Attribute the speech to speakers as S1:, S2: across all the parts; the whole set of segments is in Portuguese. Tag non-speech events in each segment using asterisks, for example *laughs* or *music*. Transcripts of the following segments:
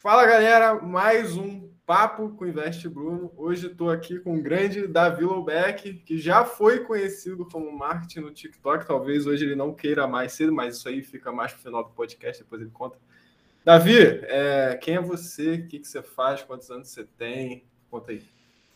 S1: Fala galera, mais um Papo com Investe Bruno. Hoje estou aqui com o grande Davi Loubeck, que já foi conhecido como marketing no TikTok. Talvez hoje ele não queira mais cedo, mas isso aí fica mais para o final do podcast, depois ele conta. Davi, é, quem é você? O que, que você faz? Quantos anos você tem? Conta aí.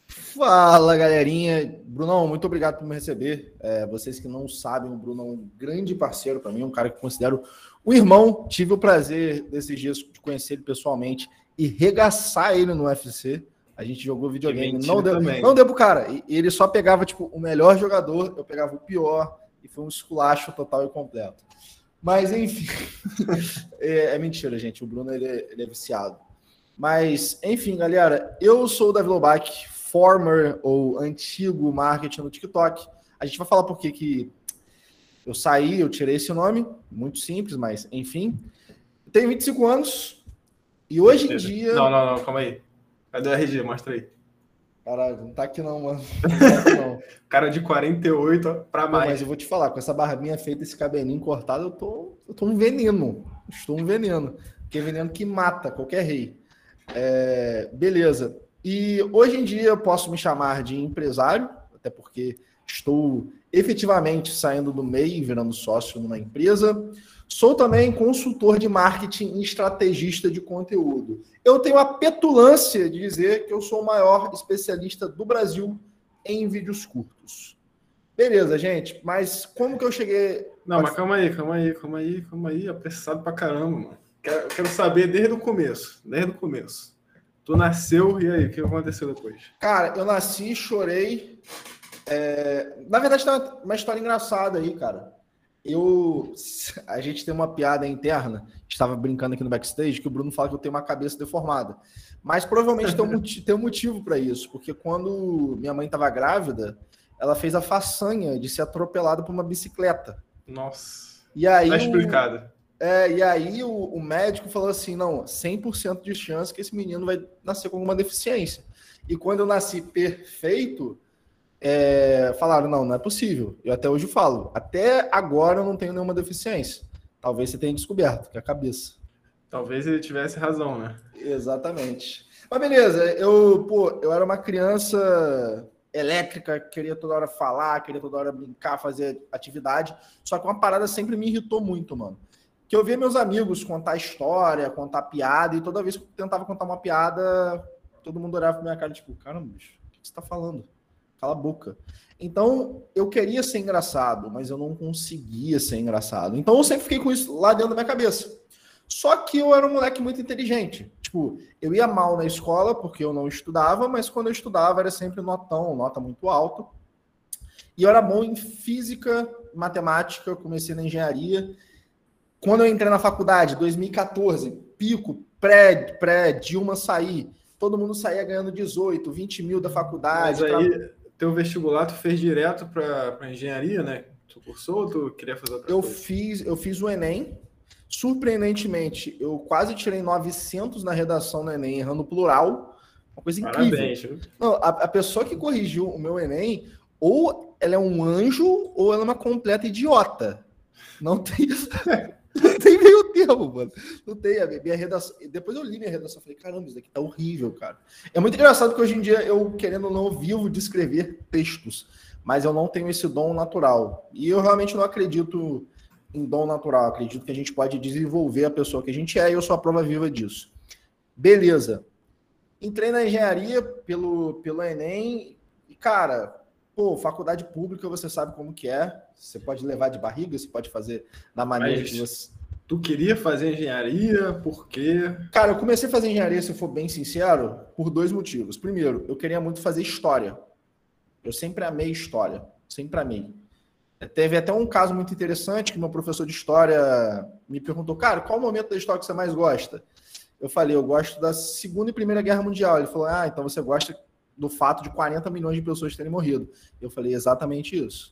S2: Fala galerinha, Brunão, muito obrigado por me receber. É, vocês que não sabem, o Bruno é um grande parceiro para mim, um cara que considero um irmão. Tive o prazer desses dias de conhecer ele pessoalmente e regaçar ele no UFC. A gente jogou videogame, não deu, não deu pro cara. E ele só pegava tipo o melhor jogador, eu pegava o pior e foi um esculacho total e completo. Mas enfim, *laughs* é, é, mentira, gente. O Bruno ele é, ele é, viciado. Mas enfim, galera, eu sou o Davi Lobac, former ou antigo marketing no TikTok. A gente vai falar por que que eu saí, eu tirei esse nome, muito simples, mas enfim. tenho 25 anos e hoje em dia.
S1: Não, não, não, calma aí. Cadê o RG? Mostra aí.
S2: Caralho, não tá aqui não, mano. *laughs* Não tá
S1: aqui, não. Cara de 48 para mais.
S2: mas eu vou te falar, com essa barbinha feita, esse cabelinho cortado, eu tô, eu tô um veneno. Estou um veneno. Que é veneno que mata qualquer rei. É, beleza. E hoje em dia eu posso me chamar de empresário, até porque estou efetivamente saindo do MEI e virando sócio numa empresa. Sou também consultor de marketing e estrategista de conteúdo. Eu tenho a petulância de dizer que eu sou o maior especialista do Brasil em vídeos curtos. Beleza, gente, mas como que eu cheguei.
S1: Não, mas calma aí, calma aí, calma aí, calma aí, apressado pra caramba, mano. Quero, quero saber desde o começo, desde o começo. Tu nasceu e aí, o que aconteceu depois?
S2: Cara, eu nasci, chorei, é, na verdade, tem uma história engraçada aí, cara. Eu, *laughs* a gente tem uma piada interna, estava brincando aqui no backstage, que o Bruno fala que eu tenho uma cabeça deformada. Mas provavelmente tem um, tem um motivo para isso, porque quando minha mãe estava grávida, ela fez a façanha de ser atropelada por uma bicicleta.
S1: Nossa.
S2: E aí. Tá
S1: explicado.
S2: É, e aí o, o médico falou assim: não, 100% de chance que esse menino vai nascer com alguma deficiência. E quando eu nasci perfeito, é, falaram: não, não é possível. Eu até hoje falo: até agora eu não tenho nenhuma deficiência. Talvez você tenha descoberto, que é a cabeça.
S1: Talvez ele tivesse razão, né?
S2: Exatamente. Mas beleza, eu, pô, eu era uma criança elétrica, queria toda hora falar, queria toda hora brincar, fazer atividade. Só que uma parada sempre me irritou muito, mano. Que eu via meus amigos contar história, contar piada, e toda vez que eu tentava contar uma piada, todo mundo olhava pra minha cara, tipo, caramba, bicho, o que você tá falando? Cala a boca. Então, eu queria ser engraçado, mas eu não conseguia ser engraçado. Então, eu sempre fiquei com isso lá dentro da minha cabeça. Só que eu era um moleque muito inteligente. Tipo, eu ia mal na escola porque eu não estudava, mas quando eu estudava era sempre notão, nota muito alta. E eu era bom em física, matemática, comecei na engenharia. Quando eu entrei na faculdade, 2014, pico, pré, pré Dilma sair, todo mundo saía ganhando 18, 20 mil da faculdade.
S1: Mas aí, teu vestibular tu fez direto para engenharia, né? Tu cursou ou tu queria fazer outra
S2: eu
S1: coisa?
S2: Fiz, eu fiz o Enem. Surpreendentemente, eu quase tirei 900 na redação do Enem, errando plural. Uma coisa incrível. Não, a, a pessoa que corrigiu o meu Enem, ou ela é um anjo, ou ela é uma completa idiota. Não tem. *laughs* Não tem termo, mano. Não tem. A minha redação. Depois eu li minha redação e falei, caramba, isso daqui tá horrível, cara. É muito engraçado que hoje em dia eu, querendo ou não, vivo de escrever textos, mas eu não tenho esse dom natural. E eu realmente não acredito em dom natural. Acredito que a gente pode desenvolver a pessoa que a gente é e eu sou a prova viva disso. Beleza. Entrei na engenharia pelo, pelo Enem e, cara, Pô, faculdade pública você sabe como que é. Você pode levar de barriga, você pode fazer da maneira Mas que você.
S1: Tu queria fazer engenharia? Por quê?
S2: Cara, eu comecei a fazer engenharia, se eu for bem sincero, por dois motivos. Primeiro, eu queria muito fazer história. Eu sempre amei história. Sempre amei. Teve até um caso muito interessante que meu professor de história me perguntou, cara, qual o momento da história que você mais gosta? Eu falei, eu gosto da Segunda e Primeira Guerra Mundial. Ele falou, ah, então você gosta do fato de 40 milhões de pessoas terem morrido. Eu falei exatamente isso.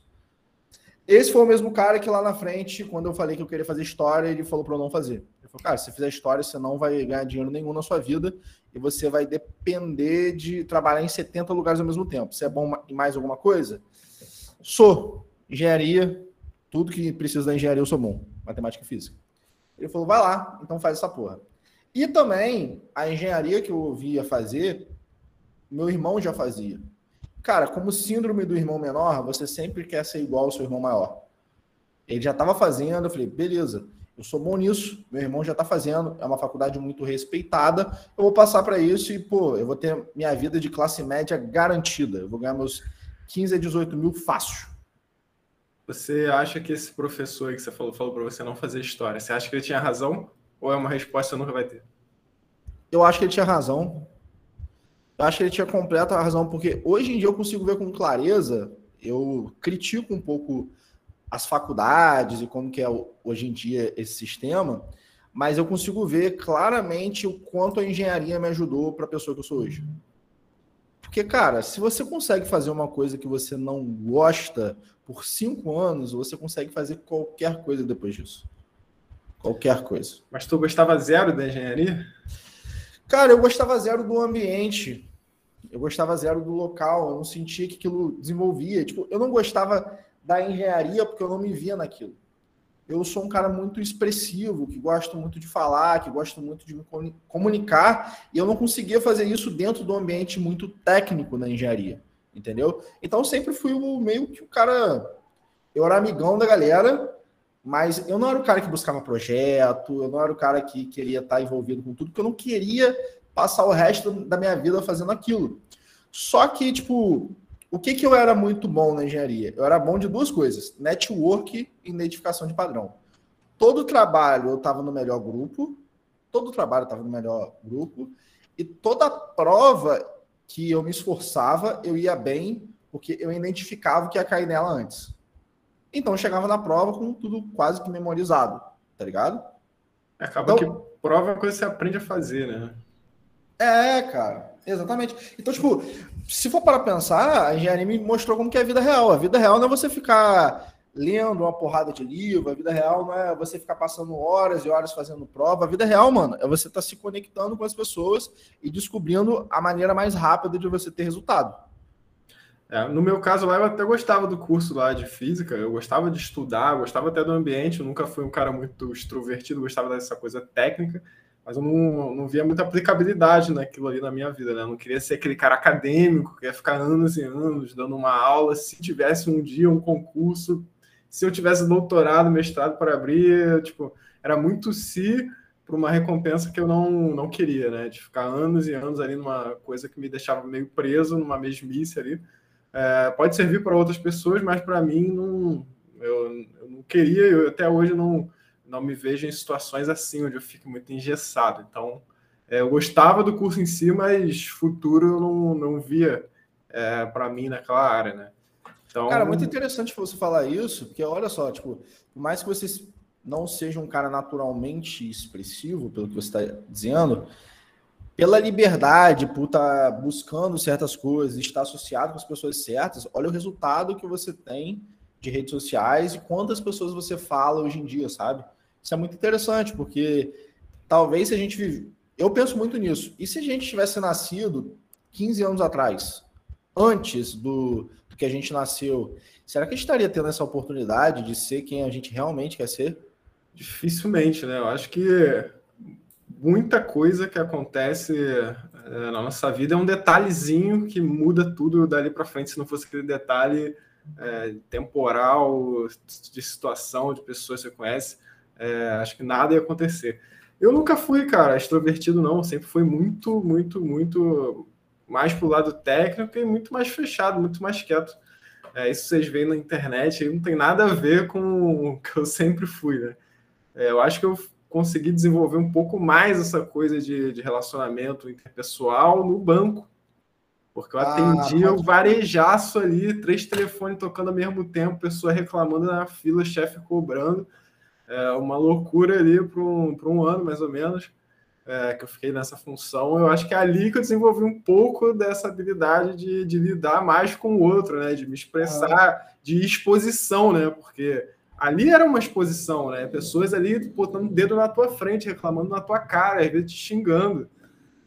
S2: Esse foi o mesmo cara que lá na frente, quando eu falei que eu queria fazer história, ele falou para eu não fazer. Ele falou, cara, se fizer história, você não vai ganhar dinheiro nenhum na sua vida e você vai depender de trabalhar em 70 lugares ao mesmo tempo. Você é bom em mais alguma coisa? Sou. Engenharia, tudo que precisa da engenharia eu sou bom. Matemática e física. Ele falou, vai lá, então faz essa porra. E também a engenharia que eu via fazer, meu irmão já fazia. Cara, como síndrome do irmão menor, você sempre quer ser igual ao seu irmão maior. Ele já estava fazendo, eu falei, beleza, eu sou bom nisso, meu irmão já está fazendo, é uma faculdade muito respeitada, eu vou passar para isso e, pô, eu vou ter minha vida de classe média garantida. Eu vou ganhar meus 15 a 18 mil fácil.
S1: Você acha que esse professor que você falou, falou para você não fazer história, você acha que ele tinha razão ou é uma resposta que você nunca vai ter?
S2: Eu acho que ele tinha razão. Eu acho que ele tinha completa razão, porque hoje em dia eu consigo ver com clareza, eu critico um pouco as faculdades e como que é hoje em dia esse sistema, mas eu consigo ver claramente o quanto a engenharia me ajudou para a pessoa que eu sou hoje. Porque, cara, se você consegue fazer uma coisa que você não gosta por cinco anos, você consegue fazer qualquer coisa depois disso. Qualquer coisa.
S1: Mas tu gostava zero da engenharia?
S2: Cara, eu gostava zero do ambiente. Eu gostava zero do local. Eu não sentia que aquilo desenvolvia. Tipo, eu não gostava da engenharia porque eu não me via naquilo. Eu sou um cara muito expressivo, que gosto muito de falar, que gosto muito de me comunicar, e eu não conseguia fazer isso dentro do ambiente muito técnico na engenharia, entendeu? Então sempre fui o meio que o cara. Eu era amigão da galera, mas eu não era o cara que buscava projeto, eu não era o cara que queria estar envolvido com tudo, porque eu não queria passar o resto da minha vida fazendo aquilo. Só que, tipo, o que, que eu era muito bom na engenharia? Eu era bom de duas coisas: network e identificação de padrão. Todo trabalho eu estava no melhor grupo, todo trabalho eu estava no melhor grupo, e toda prova que eu me esforçava, eu ia bem, porque eu identificava o que ia cair nela antes. Então eu chegava na prova com tudo quase que memorizado, tá ligado?
S1: Acaba então, que prova é coisa que você aprende a fazer, né?
S2: É, cara, exatamente. Então, tipo, se for para pensar, a engenharia me mostrou como que é a vida real. A vida real não é você ficar lendo uma porrada de livro, a vida real não é você ficar passando horas e horas fazendo prova. A vida real, mano, é você estar tá se conectando com as pessoas e descobrindo a maneira mais rápida de você ter resultado.
S1: É, no meu caso lá, eu até gostava do curso lá de física, eu gostava de estudar, gostava até do ambiente, eu nunca fui um cara muito extrovertido, gostava dessa coisa técnica mas eu não, não via muita aplicabilidade naquilo ali na minha vida, né? Eu não queria ser aquele cara acadêmico que ia ficar anos e anos dando uma aula. Se tivesse um dia um concurso, se eu tivesse doutorado, mestrado para abrir, tipo, era muito se para uma recompensa que eu não, não queria, né? De ficar anos e anos ali numa coisa que me deixava meio preso, numa mesmice ali. É, pode servir para outras pessoas, mas para mim não, eu, eu não queria, eu até hoje não não me vejo em situações assim, onde eu fico muito engessado. Então, é, eu gostava do curso em si, mas futuro eu não, não via é, para mim naquela área, né?
S2: Então... Cara, muito interessante você falar isso, porque olha só, tipo, por mais que você não seja um cara naturalmente expressivo, pelo que você está dizendo, pela liberdade, por estar tá buscando certas coisas, estar associado com as pessoas certas, olha o resultado que você tem de redes sociais e quantas pessoas você fala hoje em dia, sabe? Isso é muito interessante, porque talvez se a gente vive. Eu penso muito nisso. E se a gente tivesse nascido 15 anos atrás, antes do, do que a gente nasceu, será que a gente estaria tendo essa oportunidade de ser quem a gente realmente quer ser?
S1: Dificilmente, né? Eu acho que muita coisa que acontece é, na nossa vida é um detalhezinho que muda tudo dali para frente. Se não fosse aquele detalhe é, temporal, de situação, de pessoas que você conhece, é, acho que nada ia acontecer. Eu nunca fui, cara, extrovertido, não. Sempre fui muito, muito, muito mais pro lado técnico e muito mais fechado, muito mais quieto. É, isso vocês veem na internet, aí não tem nada a ver com o que eu sempre fui, né? É, eu acho que eu consegui desenvolver um pouco mais essa coisa de, de relacionamento interpessoal no banco. Porque eu ah, atendia ah, o varejaço ali, três telefones tocando ao mesmo tempo, pessoa reclamando na fila, chefe cobrando é, uma loucura ali para um, um ano, mais ou menos, é, que eu fiquei nessa função. Eu acho que é ali que eu desenvolvi um pouco dessa habilidade de, de lidar mais com o outro, né? De me expressar, ah. de exposição, né? Porque ali era uma exposição, né? Pessoas ali botando o dedo na tua frente, reclamando na tua cara, às vezes te xingando.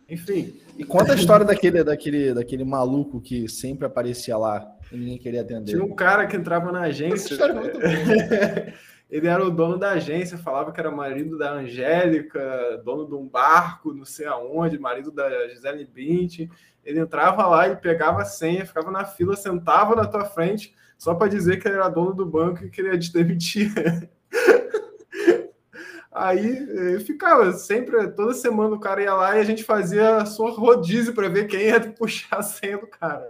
S1: Enfim.
S2: E conta a história daquele, daquele, daquele maluco que sempre aparecia lá e ninguém queria atender.
S1: Tinha um cara que entrava na agência. Essa história é muito *laughs* boa. Ele era o dono da agência, falava que era marido da Angélica, dono de um barco, não sei aonde, marido da Gisele Bündchen. Ele entrava lá e pegava a senha, ficava na fila, sentava na tua frente, só para dizer que ele era dono do banco e queria te demitir. *laughs* Aí eu ficava sempre, toda semana o cara ia lá e a gente fazia só rodízio para ver quem ia puxar a senha do cara.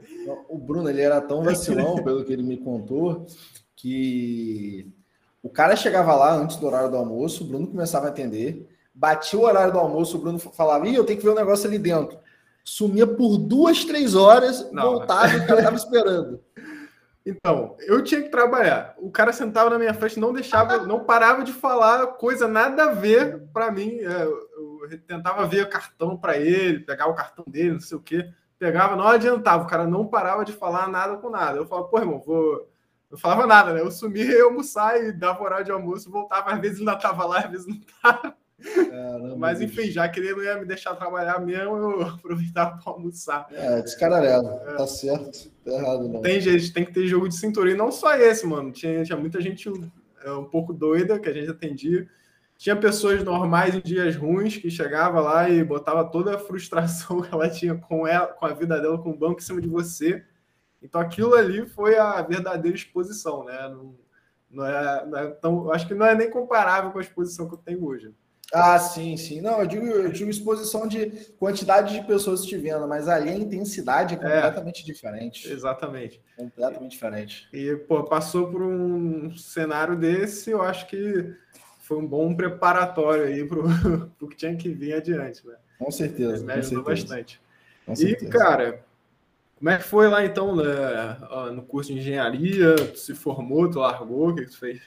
S2: O Bruno, ele era tão vacilão, pelo que ele me contou, que o cara chegava lá antes do horário do almoço, o Bruno começava a atender, batia o horário do almoço, o Bruno falava, ih, eu tenho que ver o um negócio ali dentro. Sumia por duas, três horas, Não. voltava e o cara estava esperando.
S1: Então, eu tinha que trabalhar. O cara sentava na minha frente, não deixava, não parava de falar coisa nada a ver para mim. É, eu tentava ver o cartão para ele, pegar o cartão dele, não sei o quê. Pegava, não adiantava. O cara não parava de falar nada com nada. Eu falava, pô, irmão, vou. Eu falava nada, né? Eu sumia, ia almoçar e dava horário de almoço, voltava. Às vezes ainda tava lá, às vezes não tava. Caramba, Mas enfim, já que ele não ia me deixar trabalhar mesmo, eu *laughs* aproveitava para almoçar.
S2: É, descaralhado. É. Tá certo. Tá errado, não.
S1: Tem gente, tem que ter jogo de cintura. E não só esse, mano. Tinha, tinha muita gente é, um pouco doida que a gente atendia. Tinha pessoas normais em dias ruins que chegava lá e botava toda a frustração *laughs* que ela tinha com ela, com a vida dela, com o banco em cima de você. Então aquilo ali foi a verdadeira exposição, né? Não, não é, não é tão, acho que não é nem comparável com a exposição que eu tenho hoje.
S2: Ah, sim, sim. Não, eu digo, eu digo exposição de quantidade de pessoas te vendo, mas ali a intensidade é, é. completamente é, diferente.
S1: Exatamente.
S2: Completamente diferente.
S1: E, pô, passou por um cenário desse, eu acho que foi um bom preparatório aí para o *laughs* que tinha que vir adiante, né?
S2: Com certeza.
S1: Me ajudou bastante. Com certeza. E, cara, como é que foi lá então né, no curso de engenharia? Tu se formou, tu largou, o que, tu fez?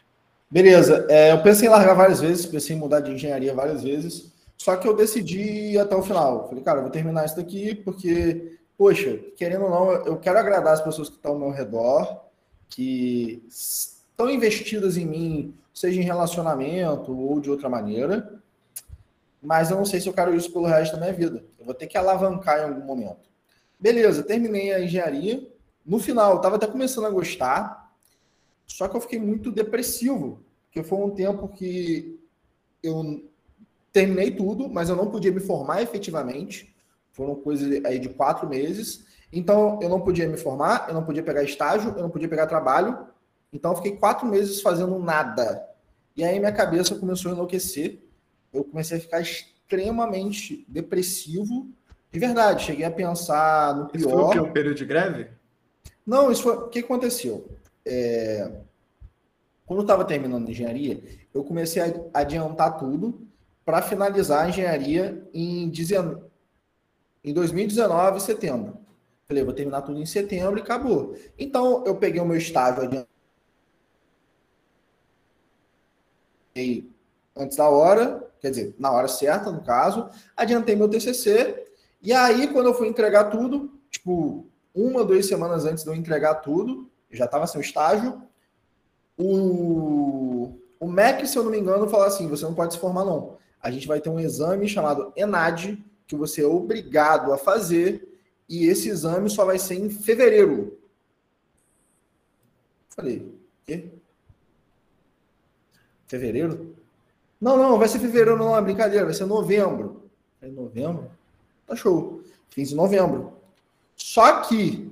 S2: Beleza, é, eu pensei em largar várias vezes, pensei em mudar de engenharia várias vezes, só que eu decidi ir até o final. Falei, cara, vou terminar isso daqui porque, poxa, querendo ou não, eu quero agradar as pessoas que estão ao meu redor, que estão investidas em mim, seja em relacionamento ou de outra maneira, mas eu não sei se eu quero isso pelo resto da minha vida. Eu vou ter que alavancar em algum momento. Beleza, terminei a engenharia. No final, eu estava até começando a gostar, só que eu fiquei muito depressivo, porque foi um tempo que eu terminei tudo, mas eu não podia me formar efetivamente. Foram coisas aí de quatro meses. Então, eu não podia me formar, eu não podia pegar estágio, eu não podia pegar trabalho. Então, eu fiquei quatro meses fazendo nada. E aí, minha cabeça começou a enlouquecer. Eu comecei a ficar extremamente depressivo. De verdade, cheguei a pensar no pior. Isso foi o
S1: que? Um período de greve?
S2: Não, isso foi. O que aconteceu? é, quando eu estava terminando a engenharia, eu comecei a adiantar tudo para finalizar a engenharia em, em 2019, setembro. Falei, vou terminar tudo em setembro e acabou. Então, eu peguei o meu estágio adiantado antes da hora, quer dizer, na hora certa, no caso, adiantei meu TCC, e aí, quando eu fui entregar tudo, tipo, uma, duas semanas antes de eu entregar tudo, já estava sem o estágio. O, o MEC, se eu não me engano, fala assim: você não pode se formar, não. A gente vai ter um exame chamado ENAD, que você é obrigado a fazer, e esse exame só vai ser em fevereiro. Falei, quê? Fevereiro? Não, não, vai ser fevereiro, não, é brincadeira, vai ser novembro. É novembro? Tá show. Fiz em novembro. Só que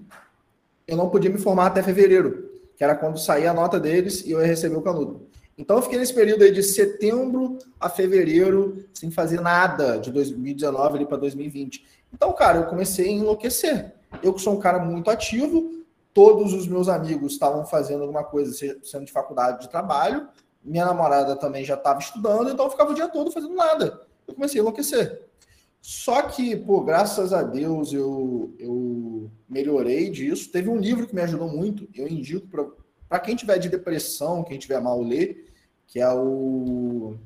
S2: eu não podia me formar até fevereiro, que era quando saía a nota deles e eu ia receber o canudo. Então eu fiquei nesse período aí de setembro a fevereiro sem fazer nada de 2019 ali para 2020. Então, cara, eu comecei a enlouquecer. Eu que sou um cara muito ativo, todos os meus amigos estavam fazendo alguma coisa, sendo de faculdade de trabalho, minha namorada também já estava estudando, então eu ficava o dia todo fazendo nada. Eu comecei a enlouquecer. Só que, pô, graças a Deus eu, eu melhorei disso. Teve um livro que me ajudou muito, eu indico para quem tiver de depressão, quem tiver mal ler, que é o.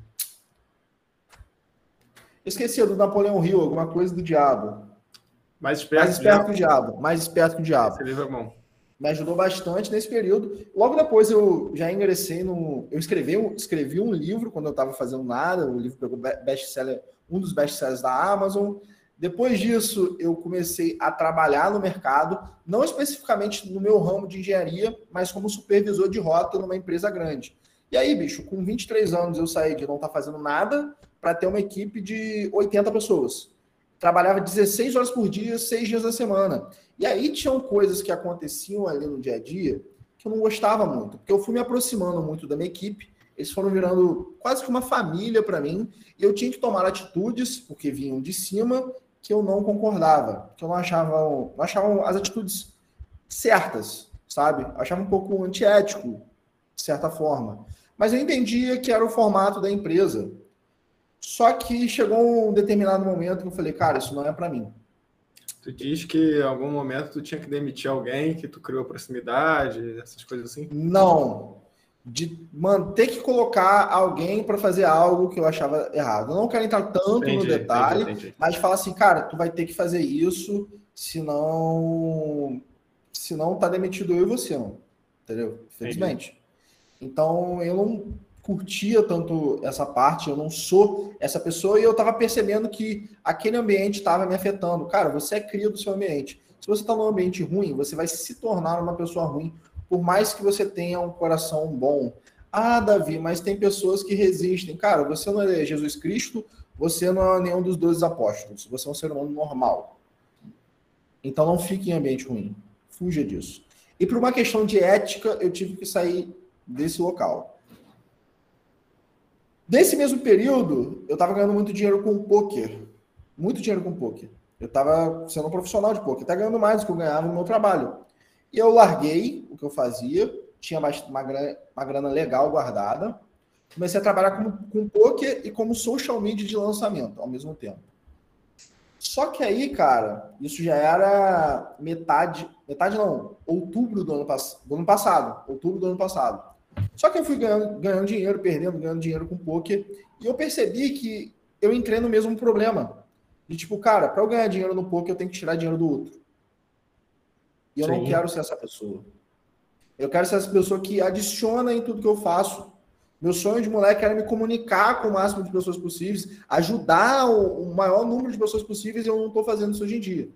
S2: Esqueci, do Napoleão Hill, alguma coisa do diabo.
S1: Mais esperto,
S2: mais esperto que o diabo. Mais esperto que o diabo.
S1: Esse livro é bom.
S2: Me ajudou bastante nesse período. Logo depois eu já ingressei no. Eu escrevi, escrevi um livro quando eu estava fazendo nada. O livro pegou best-seller um dos best-sellers da Amazon. Depois disso, eu comecei a trabalhar no mercado, não especificamente no meu ramo de engenharia, mas como supervisor de rota numa empresa grande. E aí, bicho, com 23 anos eu saí de não estar tá fazendo nada para ter uma equipe de 80 pessoas. Trabalhava 16 horas por dia, 6 dias da semana. E aí tinham coisas que aconteciam ali no dia a dia que eu não gostava muito, porque eu fui me aproximando muito da minha equipe, eles foram virando quase que uma família para mim, e eu tinha que tomar atitudes, porque vinham de cima, que eu não concordava, que eu não achava, não achava as atitudes certas, sabe? Eu achava um pouco antiético, de certa forma. Mas eu entendia que era o formato da empresa. Só que chegou um determinado momento que eu falei, cara, isso não é para mim.
S1: Tu diz que em algum momento tu tinha que demitir alguém, que tu criou proximidade, essas coisas assim?
S2: Não. De manter que colocar alguém para fazer algo que eu achava errado. Eu não quero entrar tanto entendi, no detalhe, entendi, entendi. mas falar assim, cara, tu vai ter que fazer isso, senão. Senão tá demitido eu e você, não. Entendeu? Infelizmente. Então eu não curtia tanto essa parte, eu não sou essa pessoa e eu estava percebendo que aquele ambiente estava me afetando. Cara, você é cria do seu ambiente. Se você está num ambiente ruim, você vai se tornar uma pessoa ruim, por mais que você tenha um coração bom. Ah, Davi, mas tem pessoas que resistem. Cara, você não é Jesus Cristo, você não é nenhum dos dois apóstolos, você é um ser humano normal. Então não fique em ambiente ruim. Fuja disso. E por uma questão de ética, eu tive que sair desse local. Nesse mesmo período, eu estava ganhando muito dinheiro com poker. Muito dinheiro com poker. Eu estava sendo um profissional de poker, tá ganhando mais do que eu ganhava no meu trabalho. E eu larguei o que eu fazia, tinha uma grana, uma grana legal guardada. Comecei a trabalhar com, com poker e como social media de lançamento ao mesmo tempo. Só que aí, cara, isso já era metade, metade não, outubro do ano, do ano passado, outubro do ano passado. Só que eu fui ganhando, ganhando dinheiro, perdendo, ganhando dinheiro com poker, e eu percebi que eu entrei no mesmo problema. De tipo, cara, para eu ganhar dinheiro no poker, eu tenho que tirar dinheiro do outro. E eu Sim. não quero ser essa pessoa. Eu quero ser essa pessoa que adiciona em tudo que eu faço. Meu sonho de moleque era me comunicar com o máximo de pessoas possíveis, ajudar o, maior número de pessoas possíveis, e eu não estou fazendo isso hoje em dia.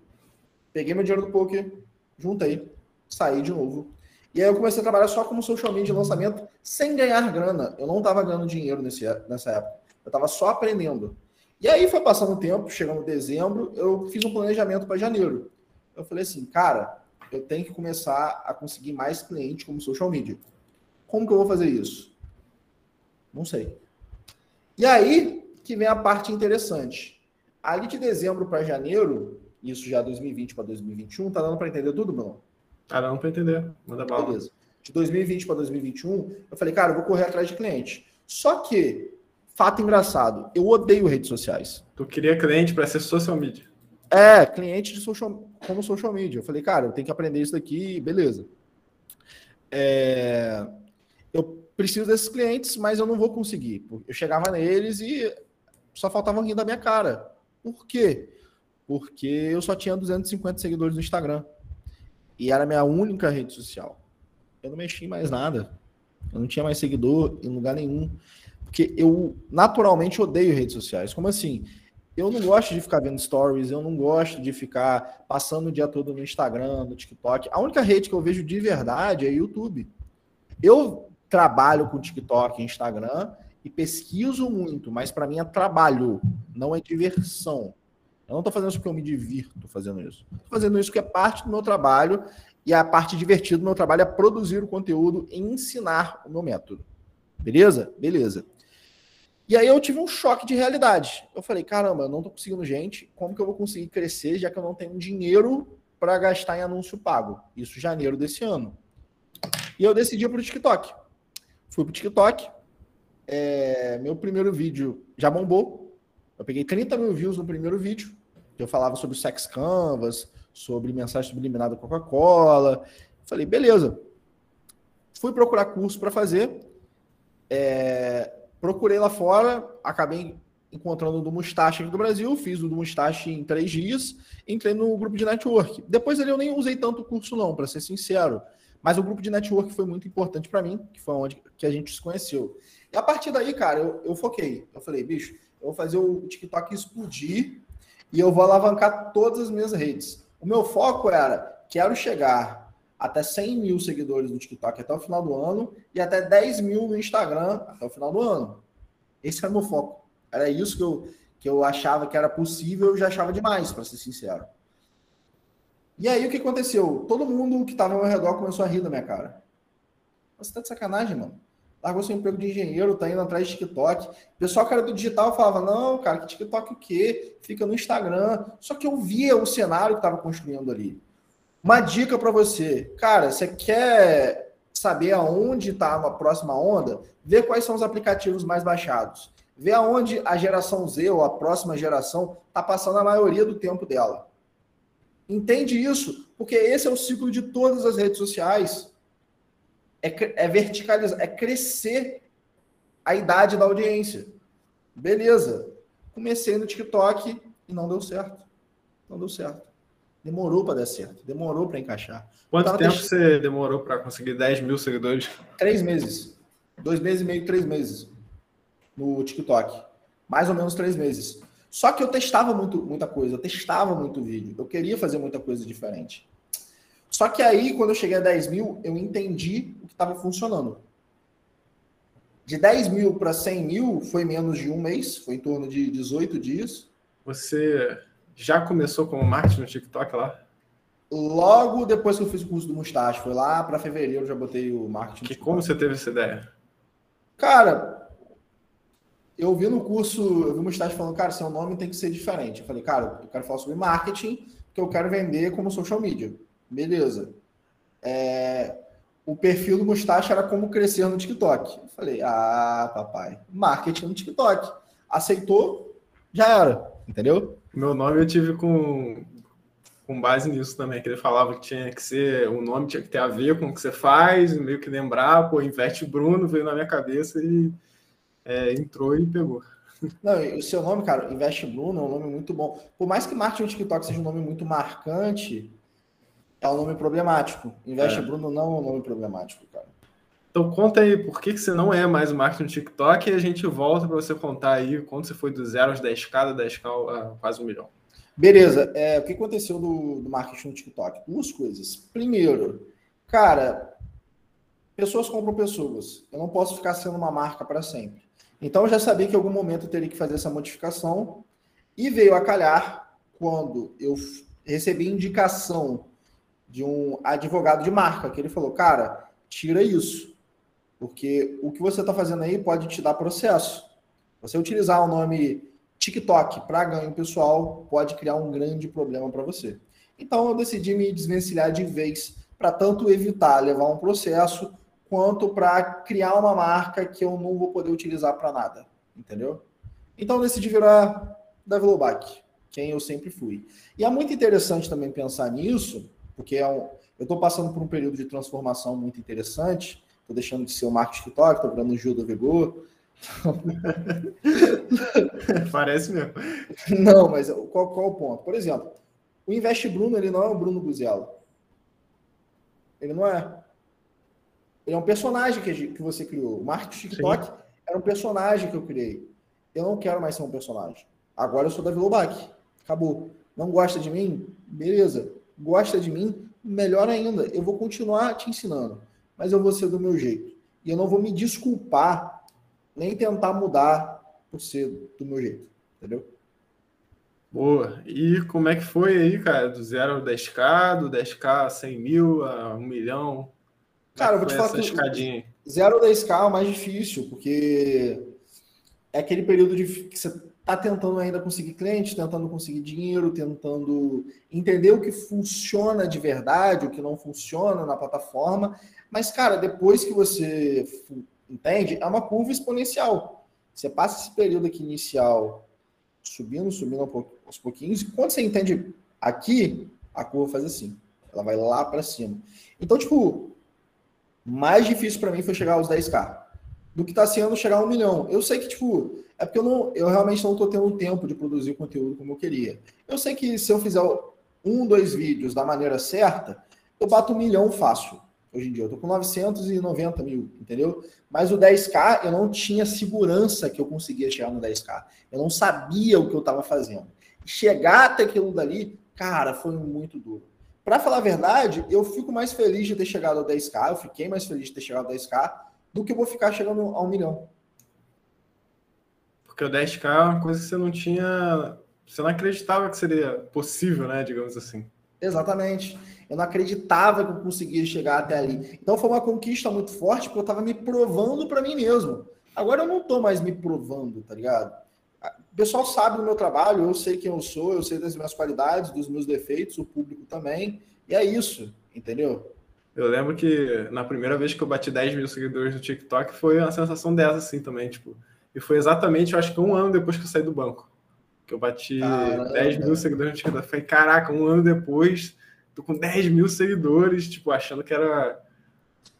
S2: Peguei meu dinheiro do poker, juntei, saí de novo, e aí eu comecei a trabalhar só como social media de lançamento, sem ganhar grana. Eu não estava ganhando dinheiro nesse, nessa época. Eu estava só aprendendo. E aí foi passando o tempo, chegando dezembro, eu fiz um planejamento para janeiro. Eu falei assim, cara, eu tenho que começar a conseguir mais clientes como social media. Como que eu vou fazer isso? Não sei. E aí que vem a parte interessante. Ali de dezembro para janeiro, isso já 2020 para 2021, tá dando para entender tudo, Bruno?
S1: Cara, não para entender. Manda bala. Beleza.
S2: De 2020 para 2021, eu falei, cara, eu vou correr atrás de cliente. Só que, fato engraçado, eu odeio redes sociais.
S1: Tu queria cliente para ser social media?
S2: É, cliente de social, como social media. Eu falei, cara, eu tenho que aprender isso daqui, beleza. É, eu preciso desses clientes, mas eu não vou conseguir. Eu chegava neles e só faltavam rir da minha cara. Por quê? Porque eu só tinha 250 seguidores no Instagram. E era a minha única rede social. Eu não mexi em mais nada. Eu não tinha mais seguidor em lugar nenhum. Porque eu naturalmente odeio redes sociais. Como assim? Eu não gosto de ficar vendo stories, eu não gosto de ficar passando o dia todo no Instagram, no TikTok. A única rede que eu vejo de verdade é YouTube. Eu trabalho com TikTok e Instagram e pesquiso muito, mas para mim é trabalho, não é diversão. Eu não estou fazendo isso porque eu me divirto fazendo isso. Estou fazendo isso porque é parte do meu trabalho e a parte divertida do meu trabalho é produzir o conteúdo e ensinar o meu método. Beleza? Beleza. E aí eu tive um choque de realidade. Eu falei, caramba, eu não estou conseguindo gente, como que eu vou conseguir crescer já que eu não tenho dinheiro para gastar em anúncio pago? Isso janeiro desse ano. E eu decidi para o TikTok. Fui para o TikTok. É, meu primeiro vídeo já bombou, eu peguei 30 mil views no primeiro vídeo, que eu falava sobre sex canvas, sobre mensagem subliminar da Coca-Cola. Falei, beleza. Fui procurar curso para fazer. É, procurei lá fora, acabei encontrando o do Mustache aqui do Brasil, fiz o do Mustache em três dias, entrei no grupo de network. Depois ali eu nem usei tanto o curso não, para ser sincero. Mas o grupo de network foi muito importante para mim, que foi onde que a gente se conheceu. E a partir daí, cara, eu, eu foquei. Eu falei, bicho, eu vou fazer o TikTok explodir e eu vou alavancar todas as minhas redes. O meu foco era, quero chegar até 100 mil seguidores no TikTok até o final do ano e até 10 mil no Instagram até o final do ano. Esse era o meu foco. Era isso que eu, que eu achava que era possível, eu já achava demais, para ser sincero. E aí o que aconteceu? Todo mundo que estava ao meu redor começou a rir da minha cara. Você tá de sacanagem, mano. Largou seu emprego de engenheiro, tá indo atrás de TikTok. O pessoal, cara do digital, falava: não, cara, que TikTok o quê? Fica no Instagram. Só que eu via o cenário que estava construindo ali. Uma dica para você, cara, você quer saber aonde está a próxima onda? Vê quais são os aplicativos mais baixados. Vê aonde a geração Z ou a próxima geração está passando a maioria do tempo dela. Entende isso? Porque esse é o ciclo de todas as redes sociais. É, é verticalizar, é crescer a idade da audiência. Beleza. Comecei no TikTok e não deu certo. Não deu certo. Demorou para dar certo. Demorou para encaixar.
S1: Quanto tempo você demorou para conseguir 10 mil seguidores?
S2: Três meses. Dois meses e meio, três meses no TikTok. Mais ou menos três meses. Só que eu testava muito, muita coisa, eu testava muito vídeo, eu queria fazer muita coisa diferente. Só que aí, quando eu cheguei a 10 mil, eu entendi o que estava funcionando. De 10 mil para 100 mil foi menos de um mês, foi em torno de 18 dias.
S1: Você já começou como marketing no TikTok lá?
S2: Logo depois que eu fiz o curso do Mustache, foi lá para fevereiro, eu já botei o marketing.
S1: Que como você teve essa ideia?
S2: Cara, eu vi no curso, eu vi uma estágio falando, cara, seu nome tem que ser diferente. Eu falei, cara, eu quero falar sobre marketing, que eu quero vender como social media. Beleza. É, o perfil do Mustache era como crescer no TikTok. Eu falei, ah, papai, marketing no TikTok. Aceitou, já era, entendeu?
S1: Meu nome eu tive com, com base nisso também, que ele falava que tinha que ser, o nome tinha que ter a ver com o que você faz, meio que lembrar, pô, investe Bruno, veio na minha cabeça e é, entrou e pegou.
S2: Não, o seu nome, cara, Investe Bruno é um nome muito bom. Por mais que marketing no TikTok seja um nome muito marcante, é um nome problemático. Investe é. Bruno não é um nome problemático, cara.
S1: Então conta aí por que, que você não é mais o marketing no TikTok e a gente volta para você contar aí quando você foi do zero aos 10k, da 10k a quase um milhão.
S2: Beleza. É, o que aconteceu do, do marketing no TikTok? Duas coisas. Primeiro, cara, pessoas compram pessoas. Eu não posso ficar sendo uma marca para sempre. Então eu já sabia que em algum momento eu teria que fazer essa modificação e veio a calhar quando eu recebi indicação de um advogado de marca que ele falou, cara, tira isso, porque o que você está fazendo aí pode te dar processo. Você utilizar o nome TikTok para ganho pessoal pode criar um grande problema para você. Então eu decidi me desvencilhar de vez para tanto evitar levar um processo quanto para criar uma marca que eu não vou poder utilizar para nada, entendeu? Então decidi virar developer, quem eu sempre fui. E é muito interessante também pensar nisso, porque é um, eu estou passando por um período de transformação muito interessante. Estou deixando de ser o Marco TikTok, estou virando o Gil do Vigor. *laughs*
S1: Parece mesmo.
S2: Não, mas qual, qual o ponto? Por exemplo, o Investe Bruno ele não é o Bruno Guzelo. Ele não é. Ele é um personagem que, que você criou. O marketing TikTok Sim. era um personagem que eu criei. Eu não quero mais ser um personagem. Agora eu sou Davi Lobac. Acabou. Não gosta de mim? Beleza. Gosta de mim? Melhor ainda. Eu vou continuar te ensinando. Mas eu vou ser do meu jeito. E eu não vou me desculpar, nem tentar mudar por ser do meu jeito. Entendeu?
S1: Boa. E como é que foi aí, cara? Do zero ao 10k, do 10k a 100 mil, a 1 milhão?
S2: Cara, eu vou te falar que 0 a 10K é o mais difícil, porque é aquele período de que você está tentando ainda conseguir cliente, tentando conseguir dinheiro, tentando entender o que funciona de verdade, o que não funciona na plataforma. Mas, cara, depois que você entende, é uma curva exponencial. Você passa esse período aqui inicial subindo, subindo aos pouquinhos, e quando você entende aqui, a curva faz assim. Ela vai lá para cima. Então, tipo, mais difícil para mim foi chegar aos 10k do que está sendo chegar a um milhão. Eu sei que, tipo, é porque eu, não, eu realmente não estou tendo tempo de produzir conteúdo como eu queria. Eu sei que se eu fizer um, dois vídeos da maneira certa, eu bato um milhão fácil. Hoje em dia, eu tô com 990 mil, entendeu? Mas o 10K, eu não tinha segurança que eu conseguia chegar no 10K. Eu não sabia o que eu estava fazendo. Chegar até aquilo dali, cara, foi muito duro. Para falar a verdade, eu fico mais feliz de ter chegado ao 10k, eu fiquei mais feliz de ter chegado ao 10k, do que eu vou ficar chegando a um milhão.
S1: Porque o 10k é uma coisa que você não tinha. Você não acreditava que seria possível, né? Digamos assim.
S2: Exatamente. Eu não acreditava que eu conseguia chegar até ali. Então foi uma conquista muito forte, porque eu estava me provando para mim mesmo. Agora eu não estou mais me provando, tá ligado? O pessoal sabe do meu trabalho, eu sei quem eu sou, eu sei das minhas qualidades, dos meus defeitos, o público também. E é isso, entendeu?
S1: Eu lembro que na primeira vez que eu bati 10 mil seguidores no TikTok foi uma sensação dessa, assim, também, tipo. E foi exatamente, eu acho que um ano depois que eu saí do banco. Que eu bati Caramba. 10 mil seguidores no TikTok. Foi, caraca, um ano depois, tô com 10 mil seguidores, tipo, achando que era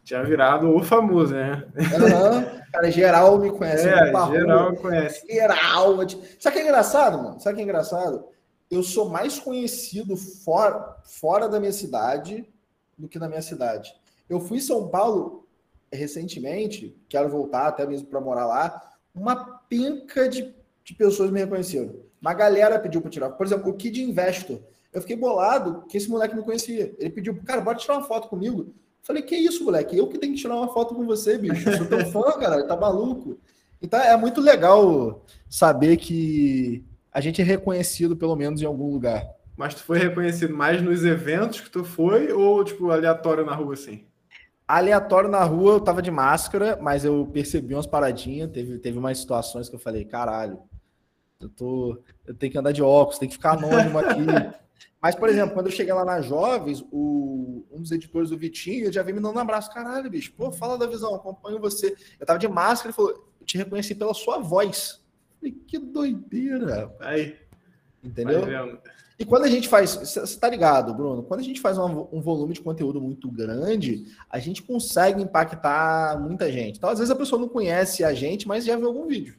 S1: tinha virado o famoso, né?
S2: Uhum. Cara, geral me conhece.
S1: É, geral me conhece.
S2: Geral. Sabe o que é engraçado, mano? Sabe o que é engraçado? Eu sou mais conhecido fora, fora da minha cidade do que na minha cidade. Eu fui em São Paulo recentemente, quero voltar até mesmo para morar lá. Uma penca de, de pessoas me reconheceram. Uma galera pediu para tirar. Por exemplo, o Kid Investor. Eu fiquei bolado que esse moleque me conhecia. Ele pediu, cara, bora tirar uma foto comigo. Falei, que isso, moleque? Eu que tenho que tirar uma foto com você, bicho. Eu sou teu *laughs* fã, cara. Tá maluco? Então é muito legal saber que a gente é reconhecido, pelo menos, em algum lugar.
S1: Mas tu foi reconhecido mais nos eventos que tu foi ou, tipo, aleatório na rua, assim?
S2: Aleatório na rua, eu tava de máscara, mas eu percebi umas paradinhas. Teve, teve umas situações que eu falei, caralho, eu tô. Eu tenho que andar de óculos, tem que ficar anônimo aqui. *laughs* Mas, por exemplo, quando eu cheguei lá na Jovens, o, um dos editores, o Vitinho, já veio me dando um abraço. Caralho, bicho, pô, fala da visão, acompanho você. Eu tava de máscara, ele falou, eu te reconheci pela sua voz. Eu falei, que doideira.
S1: Aí.
S2: Entendeu? E quando a gente faz, você tá ligado, Bruno? Quando a gente faz um, um, volume de conteúdo muito grande, a gente consegue impactar muita gente. Então, às vezes a pessoa não conhece a gente, mas já viu algum vídeo.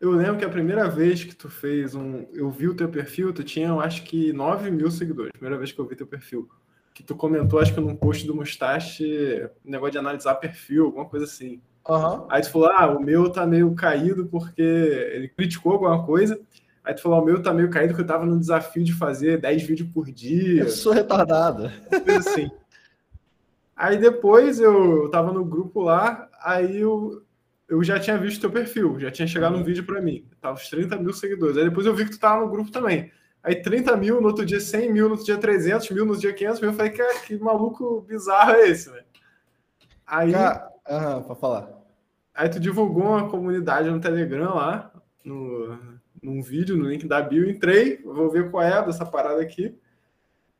S1: Eu lembro que a primeira vez que tu fez um. Eu vi o teu perfil, tu tinha, eu acho que 9 mil seguidores. Primeira vez que eu vi teu perfil. Que tu comentou, acho que num post do Mustache, um negócio de analisar perfil, alguma coisa assim.
S2: Uhum.
S1: Aí tu falou, ah, o meu tá meio caído porque ele criticou alguma coisa. Aí tu falou, o meu tá meio caído porque eu tava no desafio de fazer 10 vídeos por dia. Eu
S2: sou retardado.
S1: Assim. aí depois eu tava no grupo lá, aí eu, eu já tinha visto teu perfil, já tinha chegado um vídeo para mim. Tava os 30 mil seguidores. Aí depois eu vi que tu tava no grupo também. Aí 30 mil, no outro dia 100 mil, no outro dia 300 mil, no outro dia 500 mil. Eu falei, que, que maluco bizarro é esse, velho? Aí...
S2: Aham, pra falar.
S1: Aí tu divulgou uma comunidade no Telegram lá, no, num vídeo, no link da bio. Entrei, vou ver qual é dessa parada aqui.